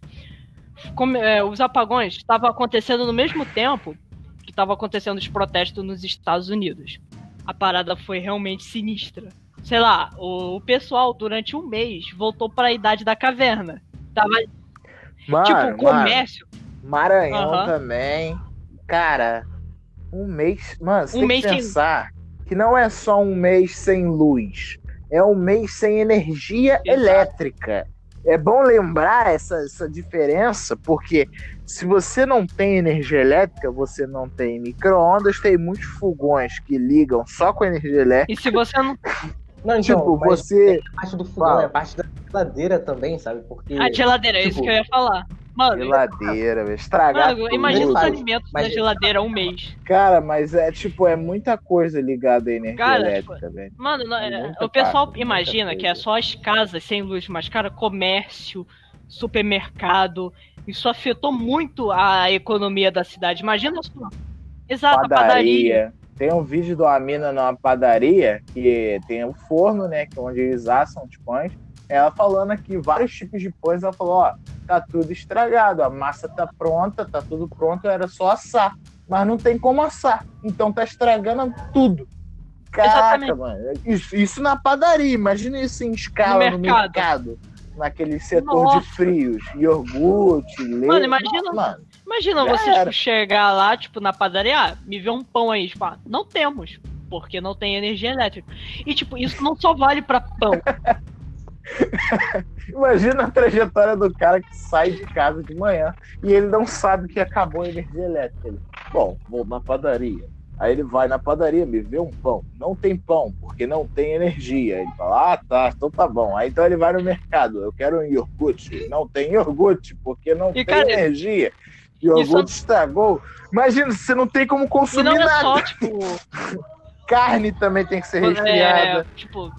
Speaker 4: como, é, os apagões estavam acontecendo no mesmo tempo que estavam acontecendo os protestos nos Estados Unidos. A parada foi realmente sinistra. Sei lá, o, pessoal durante um mês voltou para a idade da caverna. Tava
Speaker 3: Mano,
Speaker 4: tipo comércio.
Speaker 3: Maranhão
Speaker 4: Aham.
Speaker 3: também. Cara, um mês. Mano, você
Speaker 4: Um
Speaker 3: tem que
Speaker 4: sem-
Speaker 3: pensar que não é só um mês sem luz. É um mês sem energia
Speaker 4: Exato.
Speaker 3: elétrica. É bom lembrar essa, essa diferença, porque se você não tem energia elétrica, você não tem micro-ondas, tem muitos fogões que ligam só com energia elétrica.
Speaker 4: E se você não.
Speaker 5: Não, então,
Speaker 3: tipo, você.
Speaker 5: é parte do fogão,
Speaker 3: Fala.
Speaker 5: é parte da geladeira também, sabe? Porque.
Speaker 4: A geladeira, é isso
Speaker 5: tipo,
Speaker 4: que eu ia falar. Mano,
Speaker 3: Geladeira, velho, estragar
Speaker 4: mano
Speaker 3: tudo.
Speaker 4: imagina os alimentos
Speaker 5: Mas-
Speaker 4: da geladeira um mês.
Speaker 3: Cara, mas é tipo, é muita coisa ligada à energia
Speaker 4: Cara,
Speaker 3: elétrica, velho.
Speaker 4: Mano, não,
Speaker 3: É
Speaker 4: é- o pessoal
Speaker 3: parte,
Speaker 4: imagina que é só as casas sem luz, mas, cara, comércio, supermercado, isso afetou muito a economia da cidade. Imagina só. Exato, a padaria.
Speaker 3: padaria. Tem um vídeo de uma mina numa padaria que tem um forno, né? Que é onde eles assam os pães. Ela falando aqui vários tipos de pães. Ela falou: ó, tá tudo estragado, a massa tá pronta, tá tudo pronto, era só assar. Mas não tem como assar. Então tá estragando tudo. Caraca, mano. Isso, isso na padaria. Imagina isso em escala no
Speaker 4: No
Speaker 3: mercado.
Speaker 4: mercado.
Speaker 3: naquele setor
Speaker 4: Nossa.
Speaker 3: de frios. Iogurte, leite.
Speaker 4: Mano, imagina-
Speaker 3: Mano,
Speaker 4: Imagina
Speaker 3: Já
Speaker 4: você tipo, chegar lá, tipo, na padaria, ah, me vê um pão aí, tipo, ah, não temos, porque não tem energia elétrica. E, tipo, isso não só vale pra pão. <laughs>
Speaker 3: Imagina a trajetória do cara que sai de casa de manhã e ele não sabe que acabou a energia elétrica. Ele, Bom, vou na padaria. Aí ele vai na padaria, me vê um pão. Não tem pão, porque não tem energia. Ele fala, ah, tá, então tá bom. Aí então ele vai no mercado, eu quero um iogurte. Não tem iogurte, porque não
Speaker 4: E,
Speaker 3: tem
Speaker 4: cara,
Speaker 3: energia. Iogurte estragou. Imagina, você não tem como
Speaker 4: E
Speaker 3: consumir
Speaker 4: não é
Speaker 3: nada.
Speaker 4: só, tipo, <laughs>
Speaker 3: Carne também tem que ser resfriada.
Speaker 4: é, tipo,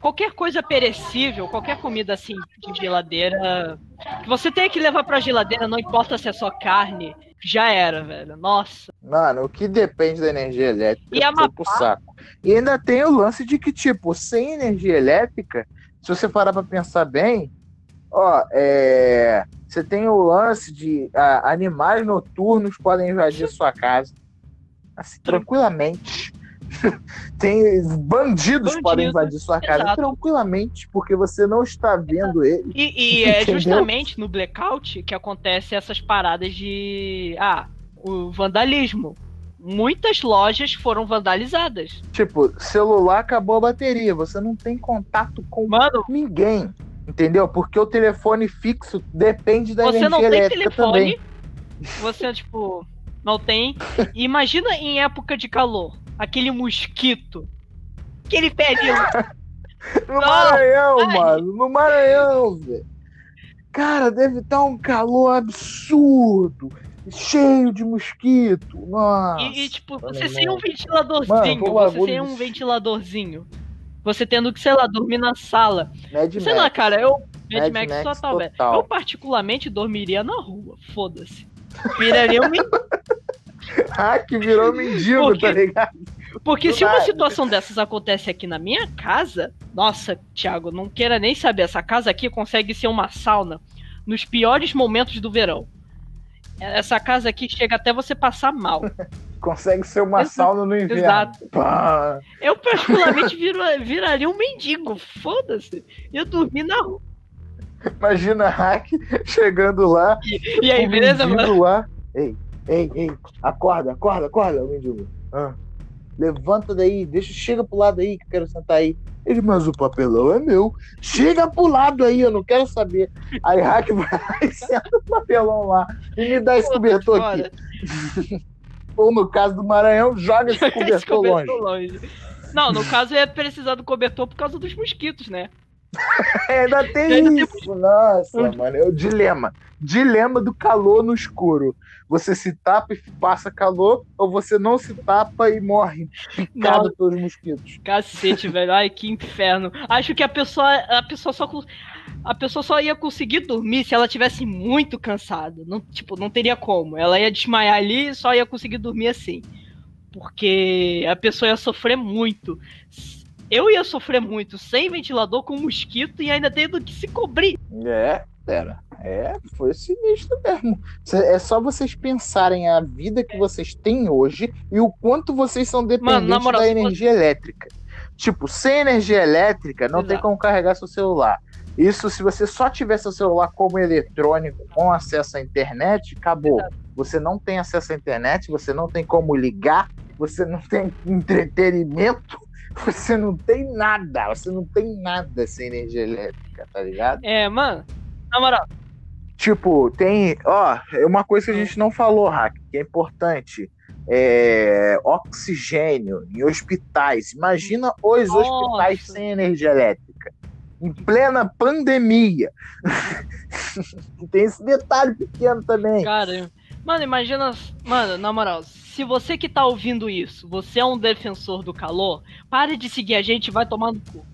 Speaker 4: qualquer coisa perecível, qualquer comida assim de geladeira, que você tenha que levar pra geladeira, não importa se é só carne, já era, velho. Nossa.
Speaker 3: Mano, o que depende da energia elétrica
Speaker 4: E a
Speaker 3: foi pro saco. E ainda tem o lance de que, tipo, sem energia elétrica, se você parar pra pensar bem, ó, é, você tem o lance de ah, animais noturnos podem invadir sua casa. Assim, tranquilamente. <laughs> tem bandidos
Speaker 4: Bandido,
Speaker 3: podem invadir sua casa
Speaker 4: exato.
Speaker 3: tranquilamente, porque você não está vendo ele.
Speaker 4: E, e é <laughs> justamente no blackout que acontece essas paradas de. Ah, o vandalismo. Muitas lojas foram vandalizadas.
Speaker 3: Tipo, celular acabou a bateria, você não tem contato com
Speaker 4: Mano,
Speaker 3: ninguém. Entendeu? Porque o telefone fixo depende da
Speaker 4: você
Speaker 3: energia
Speaker 4: não tem
Speaker 3: elétrica
Speaker 4: telefone.
Speaker 3: também.
Speaker 4: Você, tipo, não tem. E Imagina em época de calor. Aquele mosquito. Aquele pelinho. <laughs>
Speaker 3: No
Speaker 4: Não,
Speaker 3: Maranhão,
Speaker 4: ai.
Speaker 3: mano. No Maranhão, velho. Cara, deve estar um calor absurdo. Cheio de mosquito. Nossa.
Speaker 4: E, e, tipo, você sem um ventiladorzinho.
Speaker 3: Mano,
Speaker 4: você sem um ventiladorzinho. Você tendo que, sei lá, dormir na sala.
Speaker 3: Mad
Speaker 4: Sei
Speaker 3: Max.
Speaker 4: lá, cara, eu. Mad,
Speaker 3: Mad
Speaker 4: Max,
Speaker 3: Max
Speaker 4: total, velho. Eu, particularmente, dormiria na rua. Foda-se. Viraria um <laughs>
Speaker 3: Ah, que virou mendigo,
Speaker 4: Porque-
Speaker 3: tá ligado?
Speaker 4: Porque
Speaker 3: Do
Speaker 4: se uma
Speaker 3: nada.
Speaker 4: situação dessas acontece aqui na minha casa, nossa, Thiago, não queira nem saber, essa casa aqui consegue ser uma sauna nos piores momentos do verão. Essa casa aqui chega até você passar mal. <laughs>
Speaker 3: Consegue ser uma
Speaker 4: Exato.
Speaker 3: sauna no inverno.
Speaker 4: Exato.
Speaker 3: Pá.
Speaker 4: Eu particularmente <laughs> viro- viraria um mendigo, foda-se. Ia dormir na rua.
Speaker 3: Imagina Hack chegando lá,
Speaker 4: E aí,
Speaker 3: o
Speaker 4: beleza, mano?
Speaker 3: lá. Ei, ei, ei, acorda, acorda, acorda, o mendigo. Ah, levanta daí, deixa, chega pro lado aí que eu quero sentar aí. Ele, mas o papelão é meu. Chega pro lado aí, eu não quero saber. Aí <laughs> Hack vai <laughs> senta o papelão lá. E me dá esse cobertor aqui. <laughs> Ou no caso do Maranhão, joga esse
Speaker 4: Esse
Speaker 3: cobertor longe.
Speaker 4: cobertor longe. Não, no caso ia precisar do cobertor por causa dos mosquitos, né? <laughs>
Speaker 3: Ainda tem
Speaker 4: Ainda tem
Speaker 3: isso. Nossa,
Speaker 4: Onde-
Speaker 3: mano, é o dilema. Dilema do calor no escuro. Você se tapa e passa calor, ou você não se tapa e morre picado
Speaker 4: Nossa.
Speaker 3: pelos mosquitos.
Speaker 4: Cacete, <laughs> velho. Ai, que inferno. Acho que a pessoa, a pessoa só a pessoa só ia conseguir dormir se ela tivesse muito cansada. Não, tipo, não teria como. Ela ia desmaiar ali e só ia conseguir dormir assim. Porque a pessoa ia sofrer muito. Eu ia sofrer muito sem ventilador com mosquito e ainda tendo que se cobrir.
Speaker 3: É, pera. É, foi sinistro mesmo. É só vocês pensarem a vida que vocês têm hoje e o quanto vocês são dependentes
Speaker 4: Mano, moral,
Speaker 3: da
Speaker 4: você-
Speaker 3: energia elétrica. Tipo, sem energia elétrica, não tem
Speaker 4: Exato.
Speaker 3: como carregar seu celular. Isso, se você só tiver seu celular como eletrônico, com acesso à internet, acabou. Você não tem acesso à internet, você não tem como ligar, você não tem entretenimento, <laughs> você não tem nada. Você não tem nada sem energia elétrica, tá ligado?
Speaker 4: É, mano. Na moral,
Speaker 3: Tipo, tem. Ó, é uma coisa que a gente não falou, Hack, que é importante. É, oxigênio em hospitais. Imagina os
Speaker 4: Nossa.
Speaker 3: hospitais sem energia elétrica. Em plena pandemia. <laughs> tem esse detalhe pequeno também.
Speaker 4: Cara, mano, imagina. Mano, na moral, se você que tá ouvindo isso, você é um defensor do calor, pare de seguir a gente e vai tomar no cu.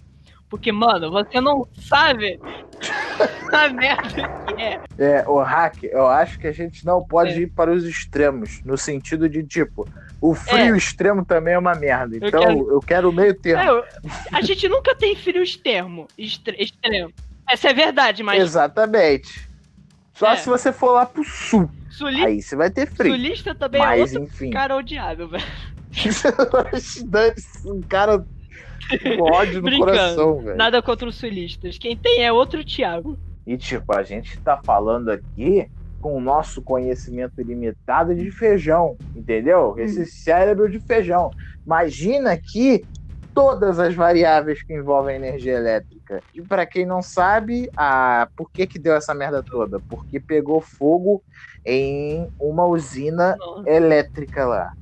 Speaker 4: Porque, mano, você não sabe <laughs> a merda que é.
Speaker 3: É, o hack, eu acho que a gente não pode
Speaker 4: É.
Speaker 3: ir para os extremos, no sentido de, tipo, o frio extremo também é uma merda. Então, eu
Speaker 4: quero-
Speaker 3: quero, o meio termo.
Speaker 4: É, eu- a gente nunca tem frio extremo. Extre- extremo. Essa é verdade, mas
Speaker 3: Exatamente. Só
Speaker 4: É.
Speaker 3: se você for lá pro sul.
Speaker 4: suli-
Speaker 3: Aí você vai ter frio.
Speaker 4: sulista também é
Speaker 3: Mas,
Speaker 4: outro
Speaker 3: enfim.
Speaker 4: cara odiável, velho. <laughs>
Speaker 3: Um cara com ódio no coração, velho.
Speaker 4: Nada contra os sulistas. Quem tem é outro Thiago.
Speaker 3: E, tipo, a gente tá falando aqui com o nosso conhecimento limitado de feijão, entendeu?
Speaker 4: Hum.
Speaker 3: Esse cérebro de feijão. Imagina aqui todas as variáveis que envolvem energia elétrica. E para quem não sabe, a... por que, que deu essa merda toda? Porque pegou fogo em uma usina
Speaker 4: Nossa.
Speaker 3: elétrica lá.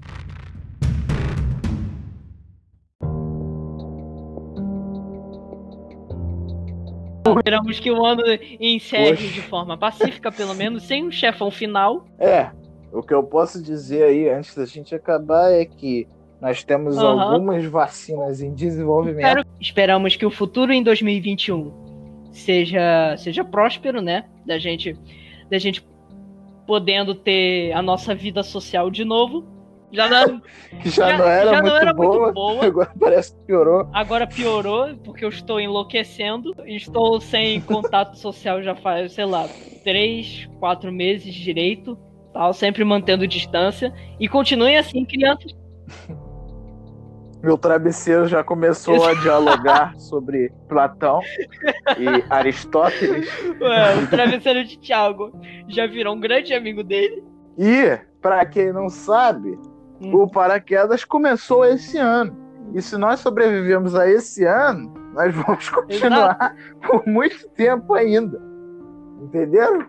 Speaker 4: Esperamos que o ano encerre de forma pacífica, pelo menos, sem um chefão final.
Speaker 3: É, o que eu posso dizer aí antes da gente acabar é que nós temos
Speaker 4: Aham.
Speaker 3: algumas vacinas em desenvolvimento.
Speaker 4: Espero- esperamos que o futuro em 2021 seja, seja próspero, né? Da gente, da gente podendo ter a nossa vida social de novo. Já não, <laughs>
Speaker 3: que já,
Speaker 4: já-
Speaker 3: não era,
Speaker 4: já não
Speaker 3: muito,
Speaker 4: era muito
Speaker 3: boa,
Speaker 4: boa. <laughs>
Speaker 3: agora parece que piorou.
Speaker 4: agora piorou, porque eu estou enlouquecendo. Estou sem contato social já faz, sei lá, três, quatro meses direito. Tal, sempre mantendo distância. E continuem assim, crianças. <laughs>
Speaker 3: Meu travesseiro já começou a dialogar <laughs> sobre Platão e Aristóteles.
Speaker 4: Ué, o travesseiro de Thiago já virou um grande amigo dele.
Speaker 3: E, pra quem não sabe,
Speaker 4: Hum.
Speaker 3: o paraquedas começou esse ano. E se nós sobrevivemos a esse ano, nós vamos <laughs> continuar por muito tempo ainda. Entenderam?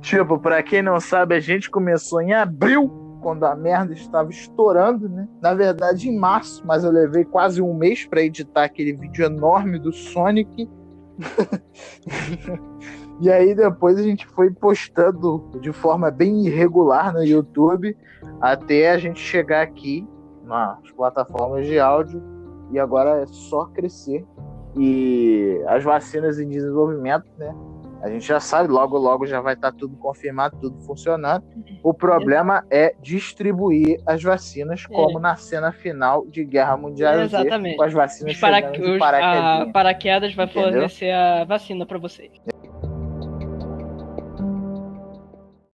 Speaker 3: Tipo, pra quem não sabe, a gente começou em abril, quando a merda estava estourando, né? Na verdade, em março, mas eu levei quase um mês pra editar aquele vídeo enorme do Sonic. <laughs> E aí depois a gente foi postando de forma bem irregular no YouTube até a gente chegar aqui nas plataformas de áudio e agora é só crescer. E as vacinas em desenvolvimento, né? A gente já sabe, logo logo já vai estar tudo confirmado, tudo funcionando. O problema é distribuir as vacinas como na cena final de Guerra Mundial Z,
Speaker 4: Exatamente.
Speaker 3: com as vacinas
Speaker 4: Os, para, os- a paraquedas vai
Speaker 3: Entendeu?
Speaker 4: fornecer a vacina pra vocês.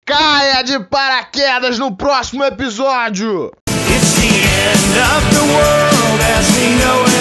Speaker 1: Caia de paraquedas no próximo episódio!
Speaker 2: It's the end of the world as we know